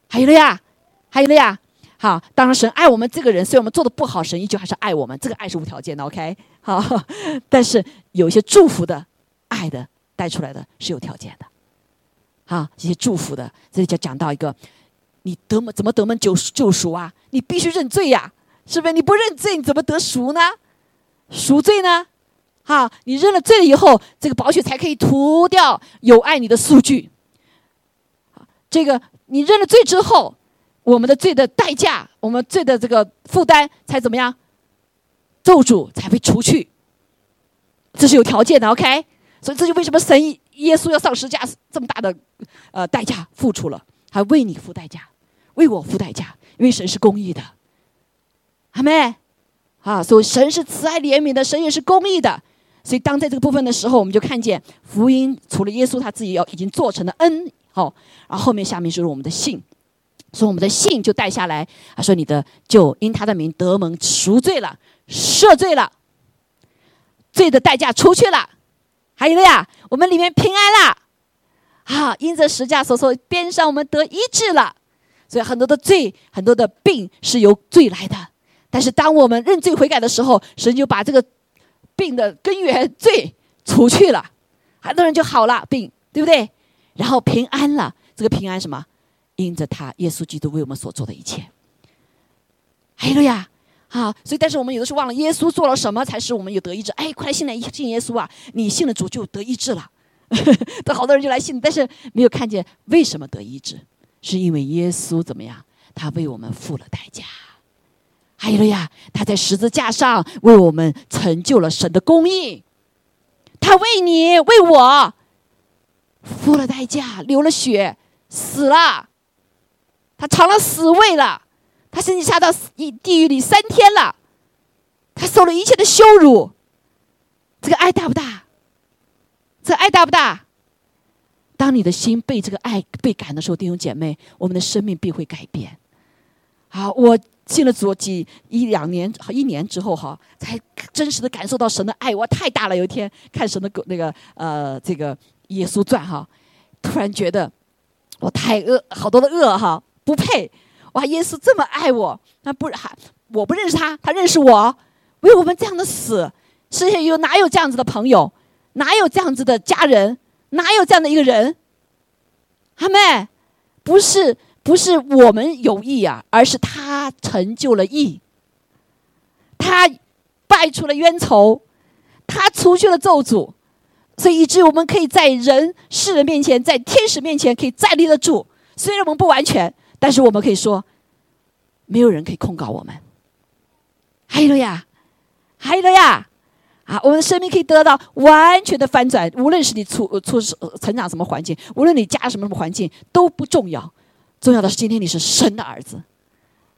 还有了呀，还有了呀。好，当然神爱我们这个人，所以我们做的不好，神依旧还是爱我们。这个爱是无条件的，OK？好，但是有一些祝福的爱的带出来的是有条件的。好，这些祝福的，这里就讲到一个，你得么怎么得门救救赎啊？你必须认罪呀，是不是？你不认罪，你怎么得赎呢？赎罪呢？好，你认了罪了以后，这个宝血才可以涂掉有爱你的数据。这个你认了罪之后。我们的罪的代价，我们罪的这个负担才怎么样？咒诅才会除去，这是有条件的，OK？所以这就为什么神耶稣要上十字架这么大的呃代价付出了，还为你付代价，为我付代价，因为神是公义的，阿妹啊，所以神是慈爱怜悯的，神也是公义的。所以当在这个部分的时候，我们就看见福音除了耶稣他自己要已经做成的恩，好，然后后面下面就是我们的信。说我们的信就带下来，他说你的就因他的名得蒙赎罪了，赦罪了，罪的代价除去了，还有了呀，我们里面平安了，啊，因着十架所说边上我们得医治了，所以很多的罪，很多的病是由罪来的，但是当我们认罪悔改的时候，神就把这个病的根源罪除去了，很多人就好了病，对不对？然后平安了，这个平安什么？因着他，耶稣基督为我们所做的一切，还有呀，好，所以但是我们有的时候忘了耶稣做了什么才使我们有得医治。哎，快来信来信耶稣啊！你信了主就得医治了，*laughs* 都好多人就来信，但是没有看见为什么得医治，是因为耶稣怎么样？他为我们付了代价。还有了呀，他在十字架上为我们成就了神的公义，他为你为我付了代价，流了血，死了。他尝了死味了，他甚至下到地地狱里三天了，他受了一切的羞辱。这个爱大不大？这爱大不大？当你的心被这个爱被感的时候，弟兄姐妹，我们的生命必会改变。好，我进了主几一两年、一年之后，哈，才真实的感受到神的爱，我太大了。有一天看神的狗那个呃这个耶稣传哈，突然觉得我太恶，好多的恶哈。不配！哇，耶稣这么爱我，那不还我不认识他，他认识我，为我们这样的死，世界有哪有这样子的朋友？哪有这样子的家人？哪有这样的一个人？阿妹，不是不是我们有意啊，而是他成就了义，他败除了冤仇，他除去了咒诅，所以以至于我们可以在人世人面前，在天使面前可以站立得住。虽然我们不完全。但是我们可以说，没有人可以控告我们。还有了呀，还有了呀，啊，我们的生命可以得到完全的翻转。无论是你出出生成长什么环境，无论你家什么什么环境都不重要，重要的是今天你是神的儿子。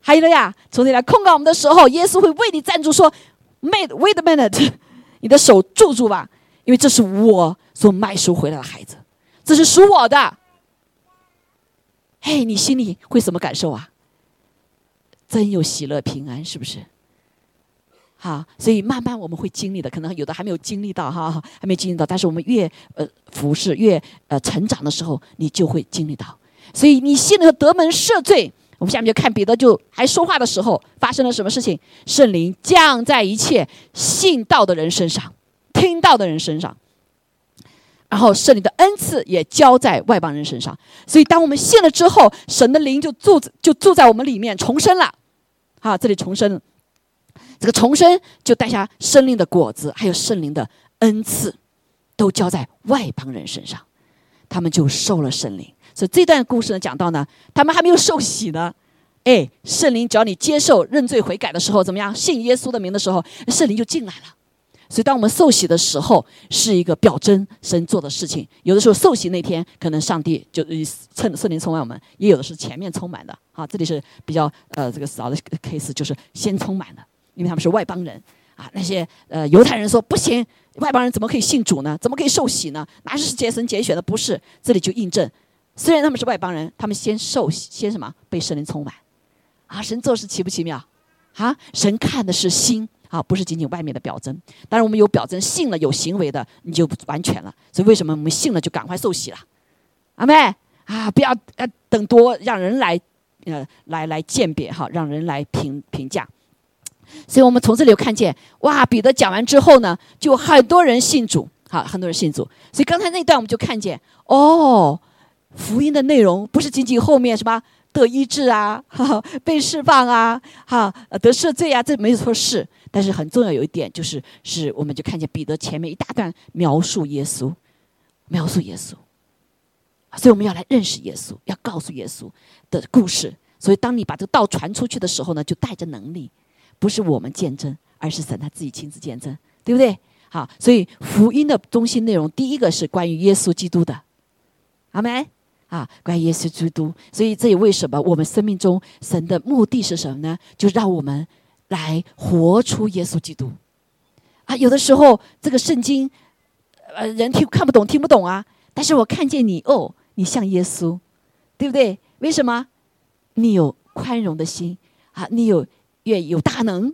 还有了呀，从你来控告我们的时候，耶稣会为你站住，说：“Wait, wait a minute，你的手住住吧，因为这是我所卖赎回来的孩子，这是属我的。”嘿，你心里会什么感受啊？真有喜乐平安，是不是？好，所以慢慢我们会经历的，可能有的还没有经历到哈，还没经历到。但是我们越呃服侍，越呃成长的时候，你就会经历到。所以你信了得门赦罪，我们下面就看彼得就还说话的时候发生了什么事情？圣灵降在一切信道的人身上，听到的人身上。然后圣灵的恩赐也交在外邦人身上，所以当我们信了之后，神的灵就住就住在我们里面，重生了。啊，这里重生，这个重生就带下生灵的果子，还有圣灵的恩赐，都交在外邦人身上，他们就受了圣灵。所以这段故事呢，讲到呢，他们还没有受洗呢，哎，圣灵只要你接受认罪悔改的时候，怎么样？信耶稣的名的时候，圣灵就进来了。所以，当我们受洗的时候，是一个表征神做的事情。有的时候受洗那天，可能上帝就趁圣灵充满我们；也有的是前面充满的。啊，这里是比较呃这个少的 case，就是先充满的。因为他们是外邦人啊。那些呃犹太人说不行，外邦人怎么可以信主呢？怎么可以受洗呢？哪是杰神拣选的？不是，这里就印证，虽然他们是外邦人，他们先受洗，先什么被圣灵充满啊？神做事奇不奇妙啊？神看的是心。啊，不是仅仅外面的表征。当然，我们有表征，信了有行为的，你就完全了。所以，为什么我们信了就赶快受洗了？阿妹啊，不要呃等多让人来呃来来鉴别哈，让人来评评价。所以我们从这里有看见，哇，彼得讲完之后呢，就很多人信主，好，很多人信主。所以刚才那段我们就看见，哦，福音的内容不是仅仅后面什么得医治啊，哈 *laughs* 哈被释放啊，哈，得赦罪啊，这没有错是。但是很重要有一点，就是是我们就看见彼得前面一大段描述耶稣，描述耶稣，所以我们要来认识耶稣，要告诉耶稣的故事。所以当你把这个道传出去的时候呢，就带着能力，不是我们见证，而是神他自己亲自见证，对不对？好，所以福音的中心内容，第一个是关于耶稣基督的，阿门啊，关于耶稣基督。所以这也为什么我们生命中神的目的是什么呢？就让我们。来活出耶稣基督啊！有的时候这个圣经，呃，人听看不懂，听不懂啊。但是我看见你哦，你像耶稣，对不对？为什么？你有宽容的心啊，你有愿有大能，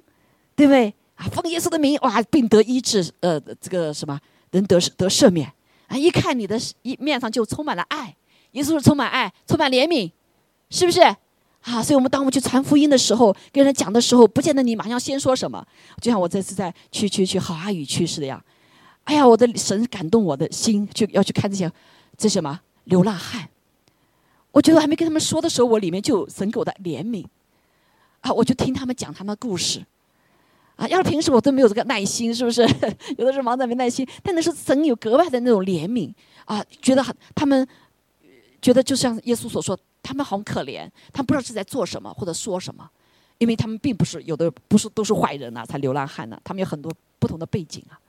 对不对？啊，奉耶稣的名，哇，病得医治，呃，这个什么能得得赦免啊！一看你的一面上就充满了爱，耶稣是充满爱，充满怜悯，是不是？啊，所以我们当我们去传福音的时候，跟人讲的时候，不见得你马上先说什么。就像我这次在去去去好阿语去似的呀，哎呀，我的神感动我的心，去要去看这些这什么流浪汉。我觉得我还没跟他们说的时候，我里面就有神给我的怜悯。啊，我就听他们讲他们的故事。啊，要是平时我都没有这个耐心，是不是？*laughs* 有的时候忙着没耐心，但那是神有格外的那种怜悯啊，觉得他们觉得就像耶稣所说。他们好可怜，他们不知道是在做什么或者说什么，因为他们并不是有的不是都是坏人呐，才流浪汉呢，他们有很多不同的背景啊。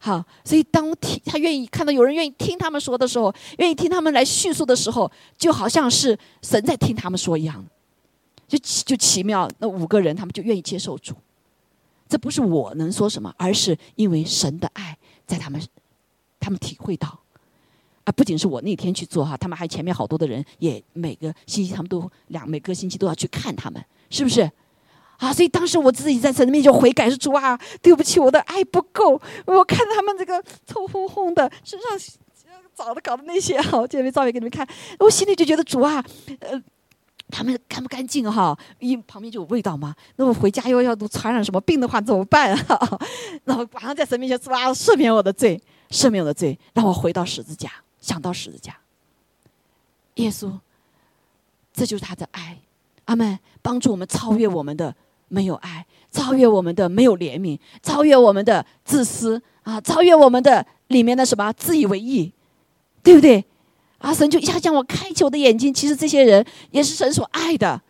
好，所以当听他愿意看到有人愿意听他们说的时候，愿意听他们来叙述的时候，就好像是神在听他们说一样，就就奇妙。那五个人他们就愿意接受主，这不是我能说什么，而是因为神的爱在他们，他们体会到。啊，不仅是我那天去做哈，他们还前面好多的人也每个星期他们都两每个星期都要去看他们，是不是？啊，所以当时我自己在神面前悔改，说主啊，对不起，我的爱不够。我看他们这个臭烘烘的身上澡的搞的那些哈，姐妹照片给你们看，我心里就觉得主啊，呃，他们干不干净哈？一旁边就有味道吗？那我回家又要传染什么病的话怎么办啊？*laughs* 然后马上在神面前说啊，赦免我的罪，赦免我的罪，让我回到十字架。想到十字架，耶稣，这就是他的爱，阿门。帮助我们超越我们的没有爱，超越我们的没有怜悯，超越我们的自私啊，超越我们的里面的什么自以为意，对不对？阿神就一下将我开启我的眼睛，其实这些人也是神所爱的，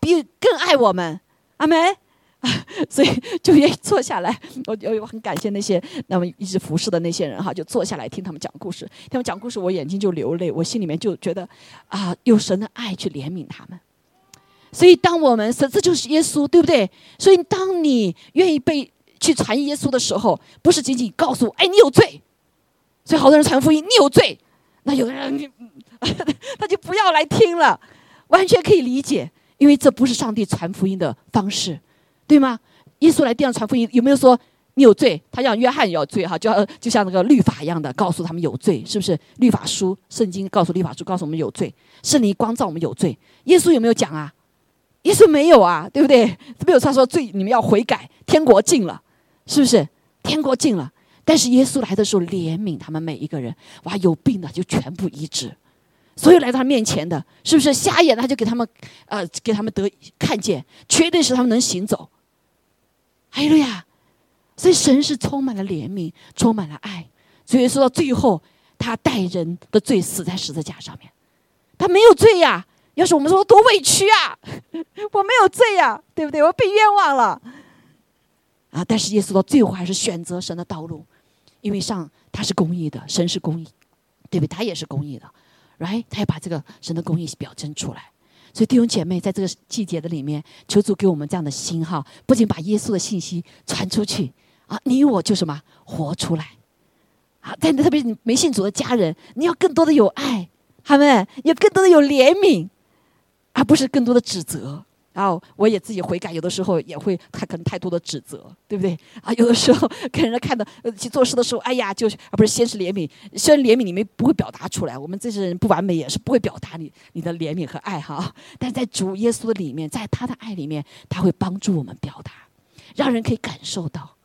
比更爱我们，阿门。*laughs* 所以就愿意坐下来，我我很感谢那些那么一直服侍的那些人哈，就坐下来听他们讲故事，听他们讲故事，我眼睛就流泪，我心里面就觉得啊，有神的爱去怜悯他们。所以当我们神这就是耶稣，对不对？所以当你愿意被去传耶稣的时候，不是仅仅告诉哎你有罪，所以好多人传福音你有罪，那有的人 *laughs* 他就不要来听了，完全可以理解，因为这不是上帝传福音的方式。对吗？耶稣来地上传福音，有没有说你有罪？他让约翰有罪哈，就就像那个律法一样的，告诉他们有罪，是不是？律法书、圣经告诉律法书，告诉我们有罪，圣灵光照我们有罪。耶稣有没有讲啊？耶稣没有啊，对不对？没有他说罪，你们要悔改，天国近了，是不是？天国近了，但是耶稣来的时候怜悯他们每一个人，哇，有病的就全部医治。所有来到他面前的，是不是瞎眼？他就给他们，呃，给他们得看见，绝对是他们能行走。哎呀，所以神是充满了怜悯，充满了爱。所以说到最后，他带人的罪死在十字架上面，他没有罪呀。要是我们说多委屈啊，*laughs* 我没有罪呀，对不对？我被冤枉了啊！但是耶稣到最后还是选择神的道路，因为上他是公义的，神是公义，对不对？他也是公义的，right？他要把这个神的公义表征出来。所以弟兄姐妹，在这个季节的里面，求主给我们这样的心哈，不仅把耶稣的信息传出去啊，你我就什么活出来啊！但特别你没信主的家人，你要更多的有爱，他们要更多的有怜悯，而不是更多的指责。然后我也自己悔改，有的时候也会他可能太多的指责，对不对？啊，有的时候给人家看到去做事的时候，哎呀，就是而不是先是怜悯，虽然怜悯你们不会表达出来，我们这些人不完美也是不会表达你你的怜悯和爱哈。但在主耶稣的里面，在他的爱里面，他会帮助我们表达，让人可以感受到。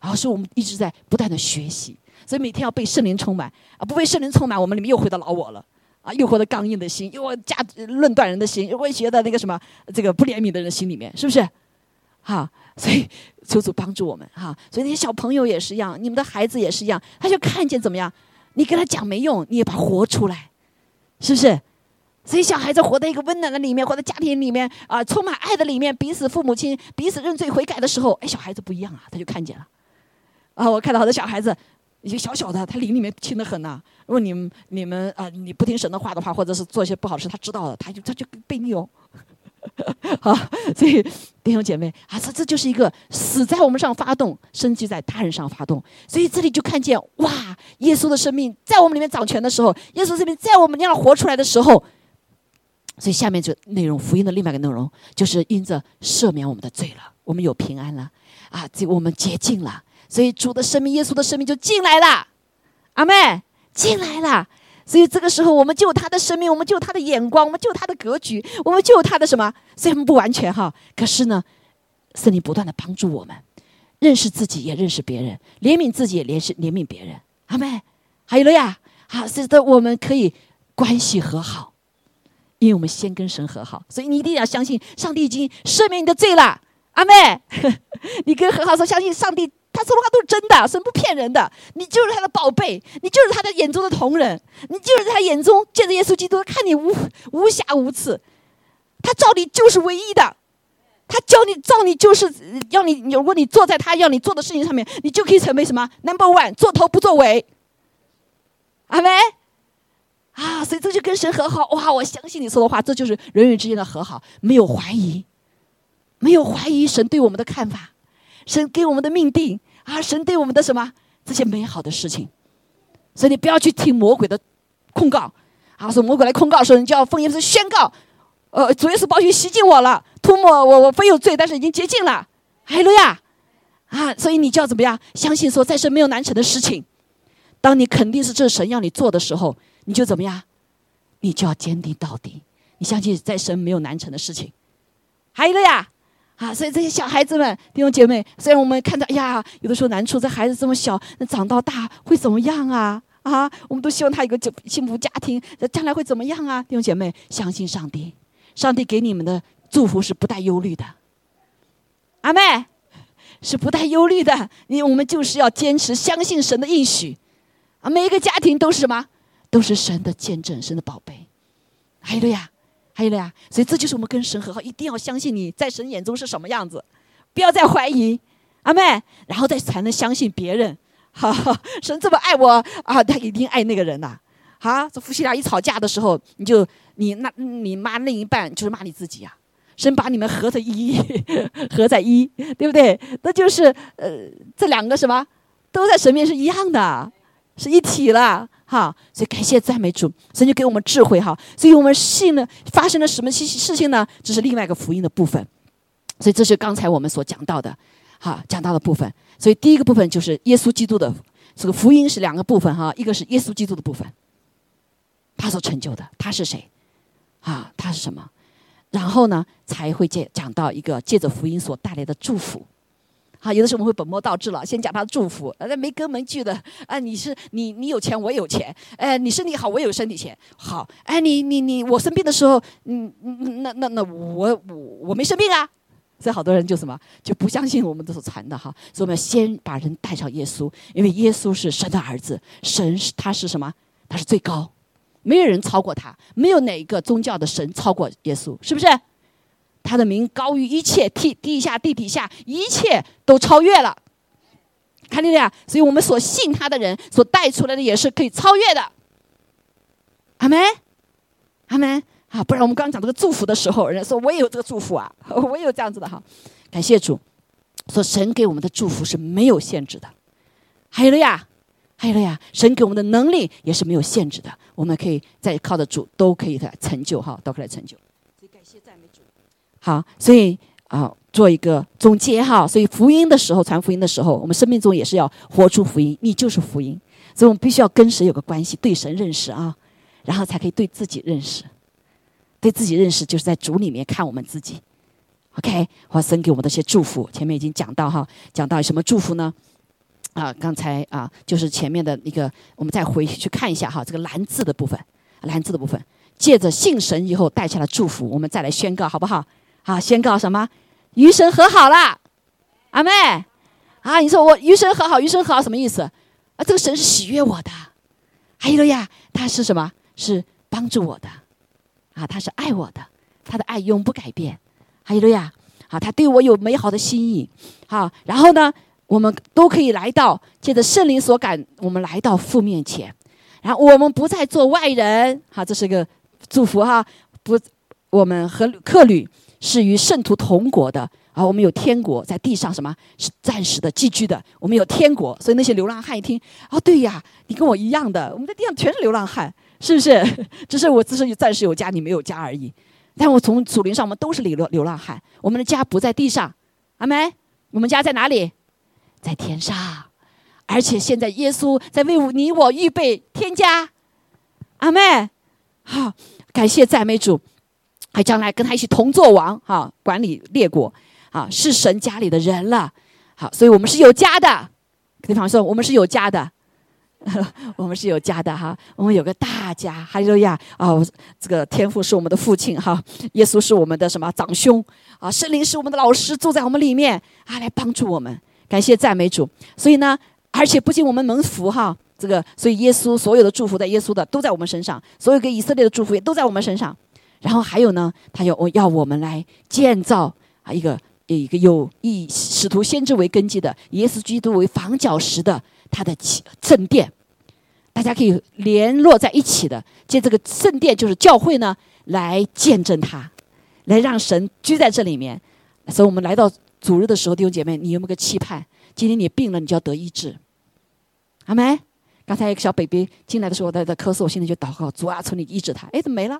然后是我们一直在不断的学习，所以每天要被圣灵充满啊，不被圣灵充满，我们里面又回到老我了。啊，又活的刚硬的心，又加论断人的心，又会觉得那个什么，这个不怜悯的人心里面，是不是？哈，所以求主帮助我们哈。所以那些小朋友也是一样，你们的孩子也是一样，他就看见怎么样？你跟他讲没用，你也把活出来，是不是？所以小孩子活在一个温暖的里面，活在家庭里面啊，充满爱的里面，彼此父母亲彼此认罪悔改的时候，哎，小孩子不一样啊，他就看见了。啊，我看到好多小孩子。一些小小的，他灵里面轻的很呐。如果你们你们啊，你不听神的话的话，或者是做一些不好事，他知道了，他就他就背你哦。*laughs* 好，所以弟兄姐妹啊，这这就是一个死在我们上发动，生机在他人上发动。所以这里就看见哇，耶稣的生命在我们里面掌权的时候，耶稣生命在我们那样活出来的时候，所以下面就内容福音的另外一个内容就是因着赦免我们的罪了，我们有平安了啊，这我们洁净了。所以主的生命，耶稣的生命就进来了，阿妹进来了。所以这个时候，我们就有他的生命，我们就有他的眼光，我们就有他的格局，我们就有他的什么？虽然不完全哈，可是呢，圣灵不断的帮助我们认识自己，也认识别人，怜悯自己，也怜识怜悯别人。阿妹，还有了呀，好，使得我们可以关系和好，因为我们先跟神和好。所以你一定要相信，上帝已经赦免你的罪了。阿妹，*laughs* 你跟和好说，相信上帝。他说的话都是真的，神不骗人的。你就是他的宝贝，你就是他的眼中的同人，你就是他眼中见着耶稣基督，看你无无瑕无疵。他照你就是唯一的，他教你照你就是要你。如果你坐在他要你做的事情上面，你就可以成为什么 number one，做头不做尾。阿妹啊，所以这就跟神和好哇！我相信你说的话，这就是人与之间的和好，没有怀疑，没有怀疑神对我们的看法，神给我们的命定。啊，神对我们的什么这些美好的事情，所以你不要去听魔鬼的控告。啊，说魔鬼来控告说，你就要奉耶稣宣告，呃，主耶稣宝血洗净我了，涂抹我，我非有罪，但是已经洁净了。哈利路亚！啊，所以你就要怎么样？相信说，在神没有难成的事情。当你肯定是这神要你做的时候，你就怎么样？你就要坚定到底。你相信在神没有难成的事情。哈利路亚！啊，所以这些小孩子们，弟兄姐妹，虽然我们看到，哎呀，有的时候难处，这孩子这么小，那长到大会怎么样啊？啊，我们都希望他有个幸福家庭，将来会怎么样啊？弟兄姐妹，相信上帝，上帝给你们的祝福是不带忧虑的。阿妹，是不带忧虑的。你我们就是要坚持相信神的应许。啊，每一个家庭都是什么？都是神的见证，神的宝贝。还有了呀。还有了呀，所以这就是我们跟神和好，一定要相信你在神眼中是什么样子，不要再怀疑，阿妹，然后再才能相信别人。哈，神这么爱我啊，他一定爱那个人呐。好，这夫妻俩一吵架的时候，你就你那你骂另一半就是骂你自己呀。神把你们合在一，*laughs* 合在一，对不对？那就是呃，这两个什么都在神面是一样的，是一体了。哈，所以感谢赞美主，神就给我们智慧哈。所以我们信了，发生了什么事事情呢？这是另外一个福音的部分。所以这是刚才我们所讲到的，哈，讲到的部分。所以第一个部分就是耶稣基督的这个福音是两个部分哈，一个是耶稣基督的部分，他所成就的，他是谁？啊，他是什么？然后呢，才会借讲到一个借着福音所带来的祝福。好，有的时候我们会本末倒置了，先讲他的祝福，那没根没据的。啊，你是你，你有钱，我有钱。哎，你身体好，我有身体钱。好，哎，你你你，我生病的时候，嗯嗯，那那那我我我没生病啊。所以好多人就什么就不相信我们这所传的哈。所以我们要先把人带上耶稣，因为耶稣是神的儿子，神是他是什么？他是最高，没有人超过他，没有哪一个宗教的神超过耶稣，是不是？他的名高于一切，地地下地底下一切都超越了，看见了呀？所以我们所信他的人所带出来的也是可以超越的。阿门，阿门。啊，不然我们刚刚讲这个祝福的时候，人家说我也有这个祝福啊，*laughs* 我也有这样子的哈。感谢主，说神给我们的祝福是没有限制的。还有了呀，还有了呀，神给我们的能力也是没有限制的，我们可以再靠着主都可以来成就哈，都可以来成就。好，所以啊，做一个总结哈。所以福音的时候，传福音的时候，我们生命中也是要活出福音，你就是福音。所以我们必须要跟神有个关系，对神认识啊，然后才可以对自己认识。对自己认识，就是在主里面看我们自己。OK，或神给我们的一些祝福，前面已经讲到哈，讲到什么祝福呢？啊，刚才啊，就是前面的那个，我们再回去看一下哈，这个蓝字的部分，蓝字的部分，借着信神以后带下了祝福，我们再来宣告好不好？啊，宣告什么？与神和好了，阿妹啊，你说我与神和好，与神和好什么意思？啊，这个神是喜悦我的，还有呀，他是什么？是帮助我的。啊，他是爱我的，他的爱永不改变。哈利路亚！好，他对我有美好的心意。好，然后呢，我们都可以来到，借着圣灵所感，我们来到父面前。然后我们不再做外人。好，这是一个祝福哈。不，我们和客旅是与圣徒同国的。啊，我们有天国在地上，什么是暂时的寄居的？我们有天国，所以那些流浪汉一听，哦，对呀，你跟我一样的，我们在地上全是流浪汉。是不是？*laughs* 只是我只是暂时有家，你没有家而已。但我从祖灵上，我们都是流流流浪汉。我们的家不在地上，阿门。我们家在哪里？在天上。而且现在耶稣在为你我预备天家，阿门。好，感谢赞美主，还将来跟他一起同做王，哈，管理列国，啊，是神家里的人了。好，所以我们是有家的。比方说，我们是有家的。*laughs* 我们是有家的哈，我们有个大家，哈利路亚啊！这个天父是我们的父亲哈，耶稣是我们的什么长兄啊？圣灵是我们的老师，住在我们里面啊，来帮助我们。感谢赞美主。所以呢，而且不仅我们蒙福哈，这个所以耶稣所有的祝福在耶稣的都在我们身上，所有给以色列的祝福也都在我们身上。然后还有呢，他要我要我们来建造啊一个一个有以使徒先知为根基的耶稣基督为房角石的。他的圣殿，大家可以联络在一起的，借这个圣殿就是教会呢，来见证他，来让神居在这里面。所以我们来到主日的时候，弟兄姐妹，你有没有个期盼？今天你病了，你就要得医治。阿门。刚才一个小 baby 进来的时候，他在在咳嗽，我现在就祷告，主啊，求你医治他。哎，怎么没了？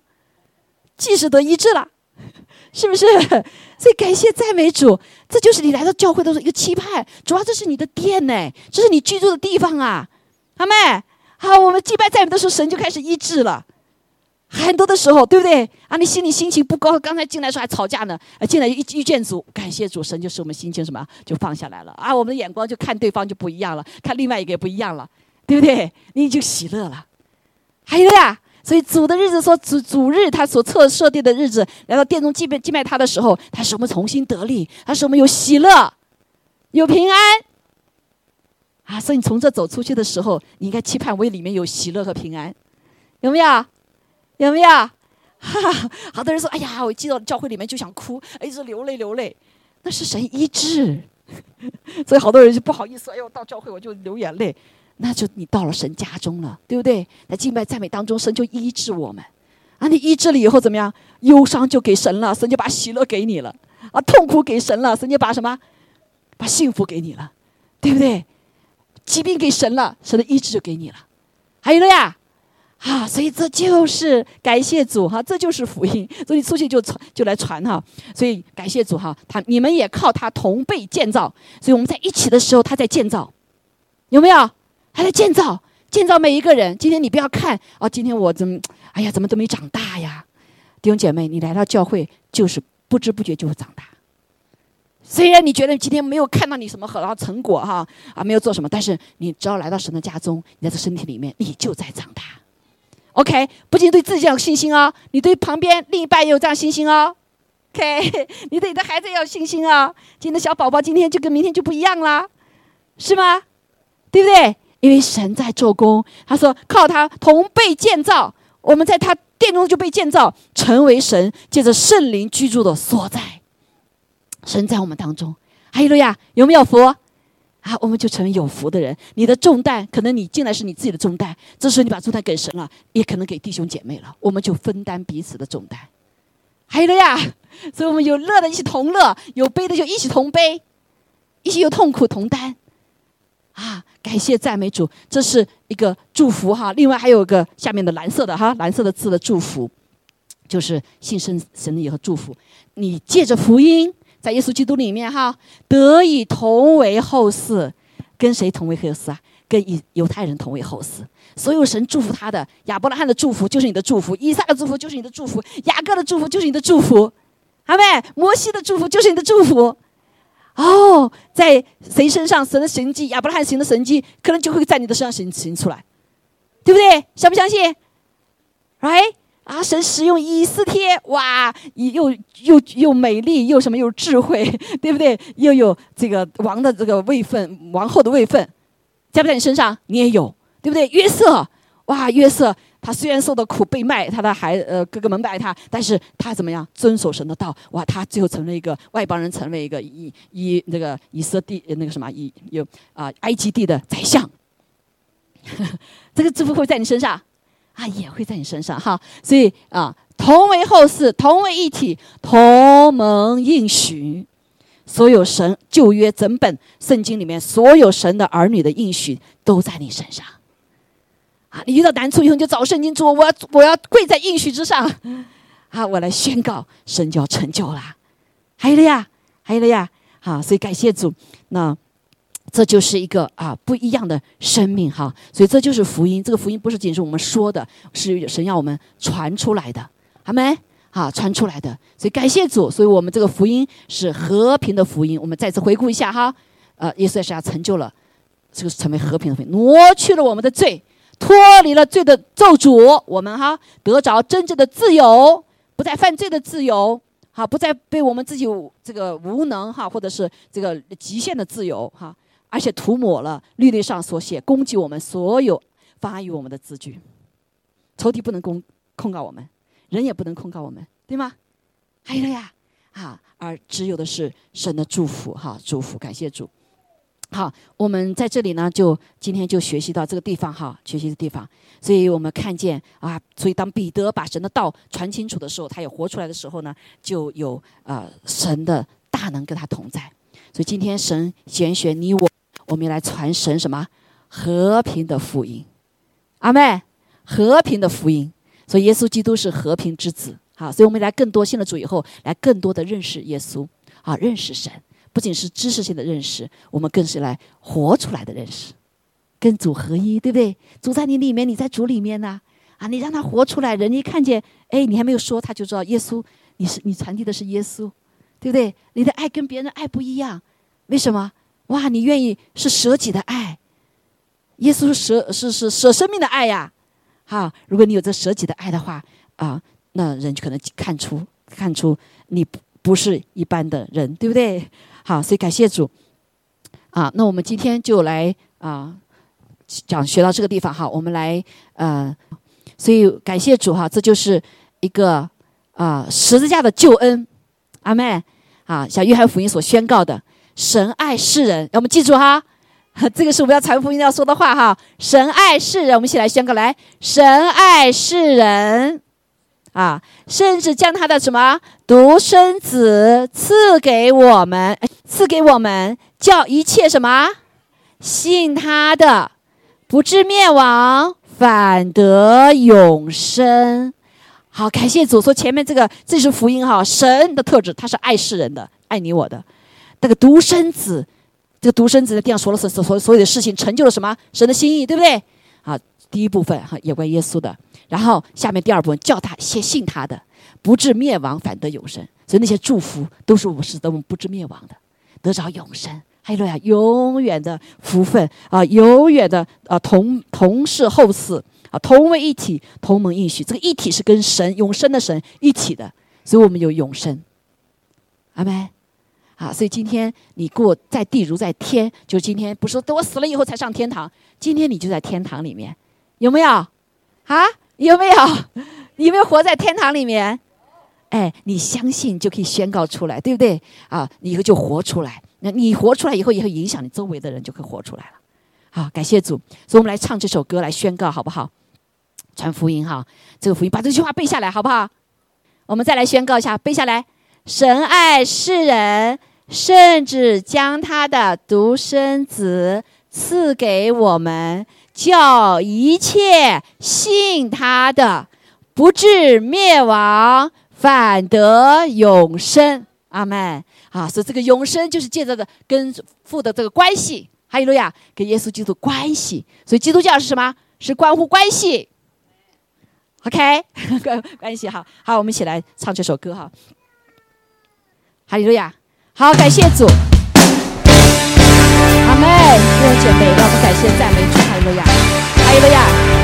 即使得医治了。*laughs* 是不是？*laughs* 所以感谢赞美主，这就是你来到教会的时候一个期盼。主要这是你的殿呢，这是你居住的地方啊，阿妹。好，我们祭拜赞美的时候，神就开始医治了。很多的时候，对不对？啊，你心里心情不高，刚才进来说还吵架呢，啊，进来一遇见主，感谢主，神就使我们心情什么就放下来了啊，我们的眼光就看对方就不一样了，看另外一个也不一样了，对不对？你就喜乐了。还有呀。所以主的日子说主主日他所测设定的日子来到殿中祭拜祭拜他的时候，他使我们重新得力，他使我们有喜乐，有平安。啊，所以你从这走出去的时候，你应该期盼为里面有喜乐和平安，有没有？有没有？哈哈，好多人说，哎呀，我进到教会里面就想哭，一直流泪流泪，那是神医治。*laughs* 所以好多人就不好意思，哎呦，到教会我就流眼泪。那就你到了神家中了，对不对？在敬拜赞美当中，神就医治我们。啊，你医治了以后怎么样？忧伤就给神了，神就把喜乐给你了。啊，痛苦给神了，神就把什么？把幸福给你了，对不对？疾病给神了，神的医治就给你了。还有了呀，啊，所以这就是感谢主哈，这就是福音。所以你出去就传，就来传哈。所以感谢主哈，他你们也靠他同被建造。所以我们在一起的时候，他在建造，有没有？还在建造，建造每一个人。今天你不要看哦，今天我怎么，哎呀，怎么都没长大呀？弟兄姐妹，你来到教会就是不知不觉就会长大。虽然你觉得今天没有看到你什么很好成果哈啊，没有做什么，但是你只要来到神的家中，你在这身体里面，你就在长大。OK，不仅对自己要有信心哦，你对旁边另一半也有这样信心哦。OK，*laughs* 你对你的孩子也有信心哦。今天的小宝宝今天就跟明天就不一样啦，是吗？对不对？因为神在做工，他说靠他同被建造，我们在他殿中就被建造，成为神借着圣灵居住的所在。神在我们当中，哈利路亚！有没有福？啊，我们就成为有福的人。你的重担，可能你进来是你自己的重担，这时候你把重担给神了，也可能给弟兄姐妹了。我们就分担彼此的重担。还有了呀，所以我们有乐的一起同乐，有悲的就一起同悲，一起有痛苦同担。啊，感谢赞美主，这是一个祝福哈。另外还有个下面的蓝色的哈，蓝色的字的祝福，就是信神神的以后祝福你，借着福音。在耶稣基督里面，哈，得以同为后嗣，跟谁同为后嗣啊？跟以犹太人同为后嗣。所有神祝福他的亚伯拉罕的祝福就是你的祝福，以撒的祝福就是你的祝福，雅各的祝福就是你的祝福，阿妹，摩西的祝福就是你的祝福。哦，在谁身上神的神迹，亚伯拉罕行的神迹，可能就会在你的身上行行出来，对不对？相不相信？Right？啊！神使用以斯帖，哇，又又又美丽，又什么又智慧，*laughs* 对不对？又有这个王的这个位分，王后的位分，在不在你身上？你也有，对不对？约瑟，哇，约瑟他虽然受的苦被卖，他的孩呃哥哥们不爱他，但是他怎么样遵守神的道？哇，他最后成了一个外邦人，成为一个以以那个以色列那个什么以有啊埃及地的宰相，这个祝福会在你身上。啊，也会在你身上哈，所以啊，同为后世，同为一体，同盟应许，所有神旧约整本圣经里面所有神的儿女的应许都在你身上。啊，你遇到难处以后，你就找圣经说，我要我要跪在应许之上，啊，我来宣告神就要成就了，还有了呀，还有了呀，好，所以感谢主，那。这就是一个啊不一样的生命哈，所以这就是福音。这个福音不是仅是我们说的，是神要我们传出来的，好没？啊，传出来的。所以感谢主，所以我们这个福音是和平的福音。我们再次回顾一下哈，呃，耶稣是要成就了这个成为和平的福音，挪去了我们的罪，脱离了罪的咒诅，我们哈得着真正的自由，不再犯罪的自由，好，不再被我们自己这个无能哈，或者是这个极限的自由哈。而且涂抹了律例上所写攻击我们所有发于我们的字句，仇敌不能攻控告我们，人也不能控告我们，对吗？还有了呀，啊，而只有的是神的祝福，哈，祝福，感谢主。好，我们在这里呢，就今天就学习到这个地方，哈，学习的地方。所以我们看见啊，所以当彼得把神的道传清楚的时候，他也活出来的时候呢，就有啊神的大能跟他同在。所以今天神拣选你我。我们来传神什么和平的福音，阿妹，和平的福音。所以耶稣基督是和平之子，好，所以我们来更多信了主以后，来更多的认识耶稣，啊，认识神，不仅是知识性的认识，我们更是来活出来的认识，跟主合一，对不对？主在你里面，你在主里面呢，啊，你让他活出来，人一看见，哎，你还没有说，他就知道耶稣，你是你传递的是耶稣，对不对？你的爱跟别人爱不一样，为什么？哇，你愿意是舍己的爱？耶稣舍是是舍生命的爱呀！好，如果你有这舍己的爱的话啊，那人就可能看出看出你不不是一般的人，对不对？好，所以感谢主啊！那我们今天就来啊讲学到这个地方哈，我们来呃，所以感谢主哈，这就是一个啊十字架的救恩，阿妹啊，像约翰福音所宣告的。神爱世人，让我们记住哈，*laughs* 这个是我们要传福音要说的话哈。神爱世人，我们一起来宣告来：神爱世人啊，甚至将他的什么独生子赐给我们，赐给我们，叫一切什么信他的，不至灭亡，反得永生。好，感谢主说前面这个这是福音哈，神的特质，他是爱世人的，爱你我的。那个独生子，这个独生子在地上说了所所所有的事情，成就了什么？神的心意，对不对？好，第一部分哈，有关耶稣的。然后下面第二部分，叫他先信他的，不至灭亡，反得永生。所以那些祝福都是我们使得我们不至灭亡的，得着永生。还有呀，永远的福分啊，永远的啊同同是后嗣啊，同为一体，同盟应许。这个一体是跟神永生的神一体的，所以我们有永生。阿门。啊，所以今天你过在地如在天，就今天不是等我死了以后才上天堂，今天你就在天堂里面，有没有？啊，有没有？*laughs* 有没有活在天堂里面？哎，你相信就可以宣告出来，对不对？啊，你以后就活出来，那你活出来以后，也会影响你周围的人，就可以活出来了。好，感谢主，所以我们来唱这首歌来宣告，好不好？传福音哈，这个福音把这句话背下来，好不好？我们再来宣告一下，背下来。神爱世人，甚至将他的独生子赐给我们，叫一切信他的不至灭亡，反得永生。阿门。啊，所以这个永生就是借着的跟父的这个关系，哈利路亚，跟耶稣基督关系。所以基督教是什么？是关乎关系。OK，关 *laughs* 关系好，好，我们一起来唱这首歌哈。哈利路亚，好，感谢主，阿妹，弟兄姐妹，让我们感谢赞美主，Hallelujah. Hallelujah.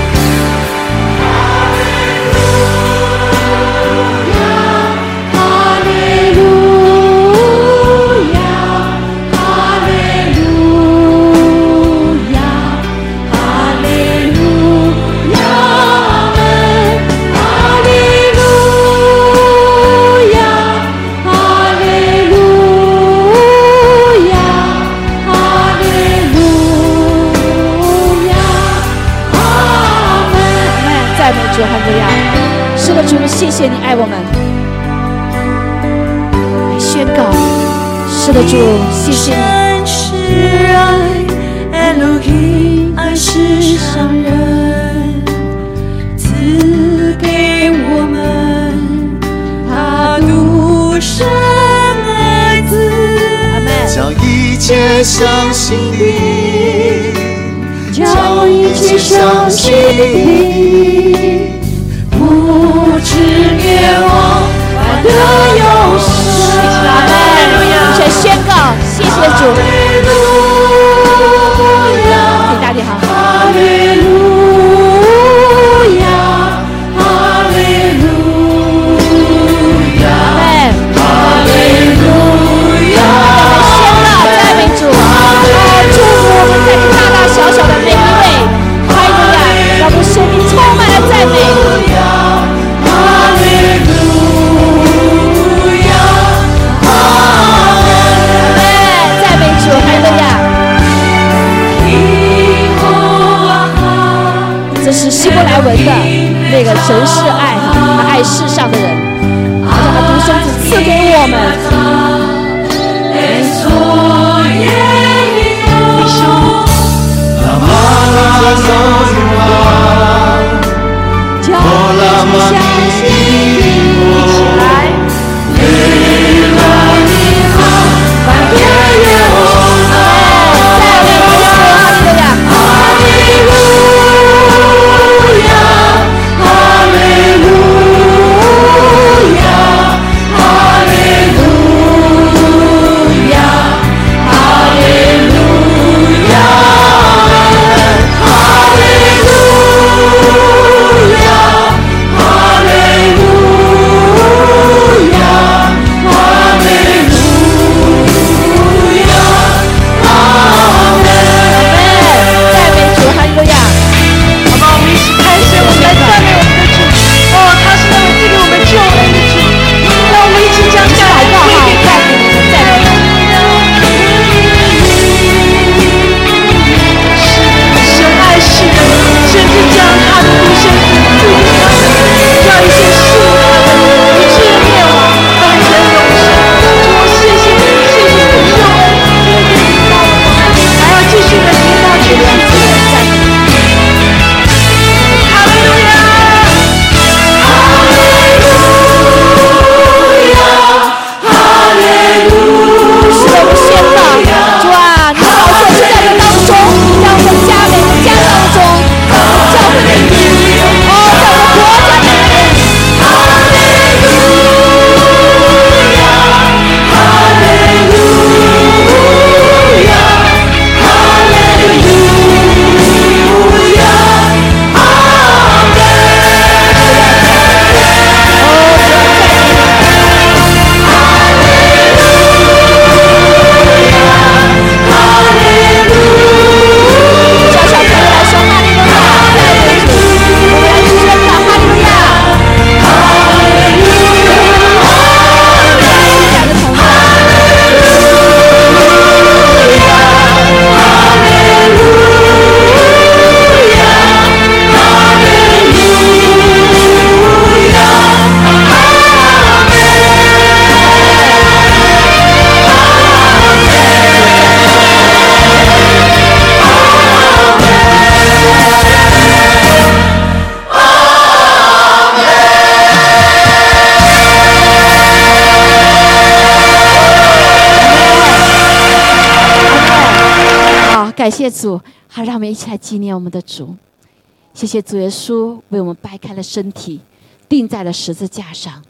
哈利路亚，哈利路亚。谢谢你爱我们，来宣告，是的主，谢谢你。是爱爱世上人，赐给我们他独生爱子，将一切相信的，将一切相信你，不知灭亡，得永生。阿门！先宣告，谢谢主。文神是爱，他爱世上的人，而且把独生子赐给我们。阿弥陀佛，南无阿。感谢主，好，让我们一起来纪念我们的主。谢谢主耶稣为我们掰开了身体，钉在了十字架上。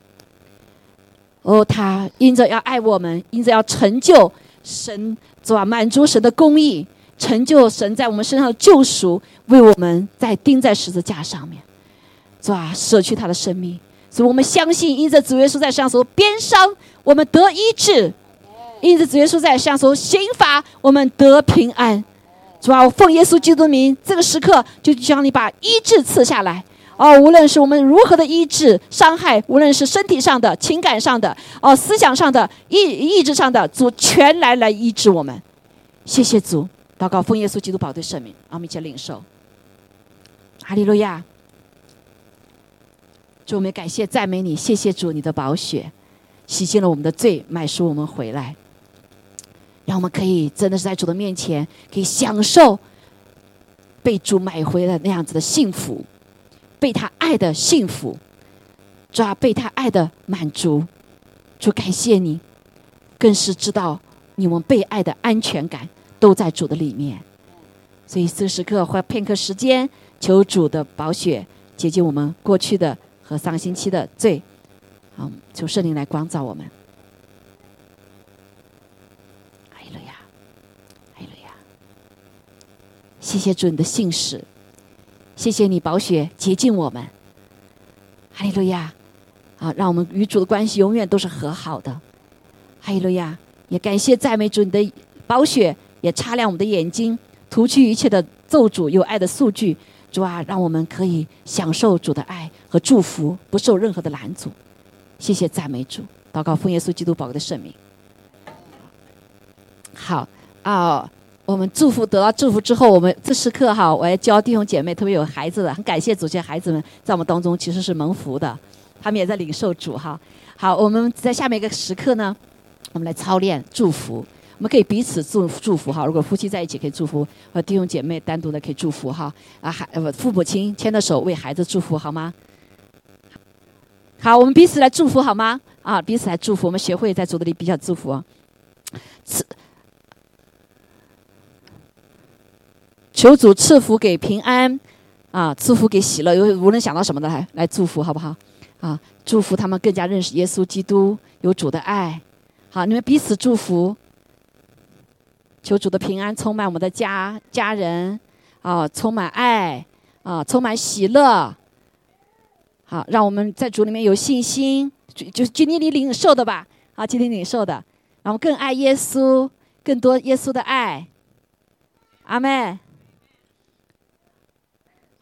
哦，他因着要爱我们，因着要成就神，是吧？满足神的公义，成就神在我们身上的救赎，为我们在钉在十字架上面，是吧？舍去他的生命，所以我们相信，因着主耶稣在上所鞭伤，我们得医治；因着主耶稣在上所刑罚，我们得平安。主啊，奉耶稣基督名，这个时刻就将你把医治赐下来哦。无论是我们如何的医治伤害，无论是身体上的、情感上的、哦思想上的、意意志上的，主全来来医治我们。谢谢主，祷告奉耶稣基督宝贵圣名，我们一起领受。哈利路亚！主，我们感谢赞美你，谢谢主，你的宝血洗净了我们的罪，买赎我们回来。让我们可以真的是在主的面前，可以享受被主买回的那样子的幸福，被他爱的幸福，主要被他爱的满足。主感谢你，更是知道你们被爱的安全感都在主的里面。所以这时刻花片刻时间，求主的宝血洁净我们过去的和上星期的罪。好，求圣灵来光照我们。谢谢主你的信使，谢谢你宝血洁净我们，哈利路亚！啊，让我们与主的关系永远都是和好的，哈利路亚！也感谢赞美主你的宝血，也擦亮我们的眼睛，除去一切的咒诅，有爱的数据，主啊，让我们可以享受主的爱和祝福，不受任何的拦阻。谢谢赞美主，祷告奉耶稣基督宝贵的圣名。好啊。我们祝福得到祝福之后，我们这时刻哈，我要教弟兄姐妹，特别有孩子的，很感谢主，这些孩子们在我们当中其实是蒙福的，他们也在领受主哈。好，我们在下面一个时刻呢，我们来操练祝福，我们可以彼此祝祝福哈。如果夫妻在一起可以祝福，和弟兄姐妹单独的可以祝福哈。啊，孩呃父母亲牵着手为孩子祝福好吗？好，我们彼此来祝福好吗？啊，彼此来祝福，我们学会在主的里比较祝福。求主赐福给平安，啊，赐福给喜乐，有无论想到什么的来来祝福，好不好？啊，祝福他们更加认识耶稣基督，有主的爱。好，你们彼此祝福，求主的平安充满我们的家家人，啊，充满爱，啊，充满喜乐。好，让我们在主里面有信心，就就今天你领受的吧，啊，今天领受的，然后更爱耶稣，更多耶稣的爱。阿妹。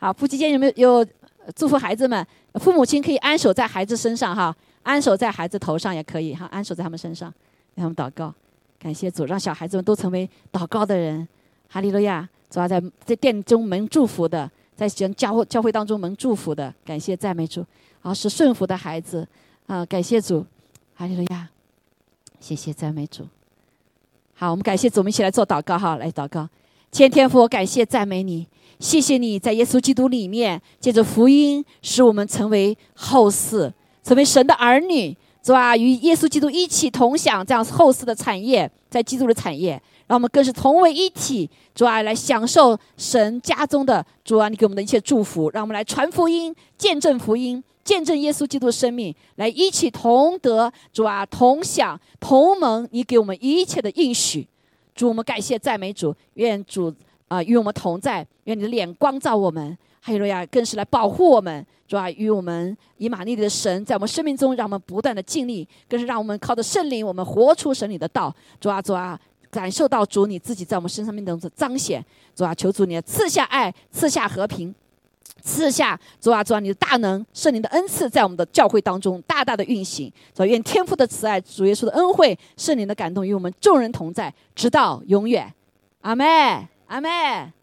好，夫妻间有没有有祝福孩子们？父母亲可以安守在孩子身上哈，安守在孩子头上也可以哈，安守在他们身上，让他们祷告，感谢主，让小孩子们都成为祷告的人。哈利路亚！主要在在殿中蒙祝福的，在教会教会当中蒙祝福的，感谢赞美主。啊，是顺服的孩子啊，感谢主。哈利路亚！谢谢赞美主。好，我们感谢主，我们一起来做祷告哈，来祷告。千天父，感谢赞美你。谢谢你在耶稣基督里面，借着福音使我们成为后世，成为神的儿女，是吧？与耶稣基督一起同享这样后世的产业，在基督的产业，让我们更是同为一体，主啊，来享受神家中的主啊，你给我们的一切祝福，让我们来传福音，见证福音，见证耶稣基督的生命，来一起同得主啊，同享同盟你给我们一切的应许。主，我们感谢赞美主，愿主。啊，与我们同在，愿你的脸光照我们，哈利路亚，更是来保护我们，主啊，与我们以马内利的神在我们生命中，让我们不断的尽力，更是让我们靠着圣灵，我们活出神里的道，主啊，主啊，感受到主你自己在我们身上面的彰显，主啊，求主你赐下爱，赐下和平，赐下主啊，主啊，你的大能，圣灵的恩赐在我们的教会当中大大的运行，主愿天父的慈爱，主耶稣的恩惠，圣灵的感动与我们众人同在，直到永远，阿门。阿妹。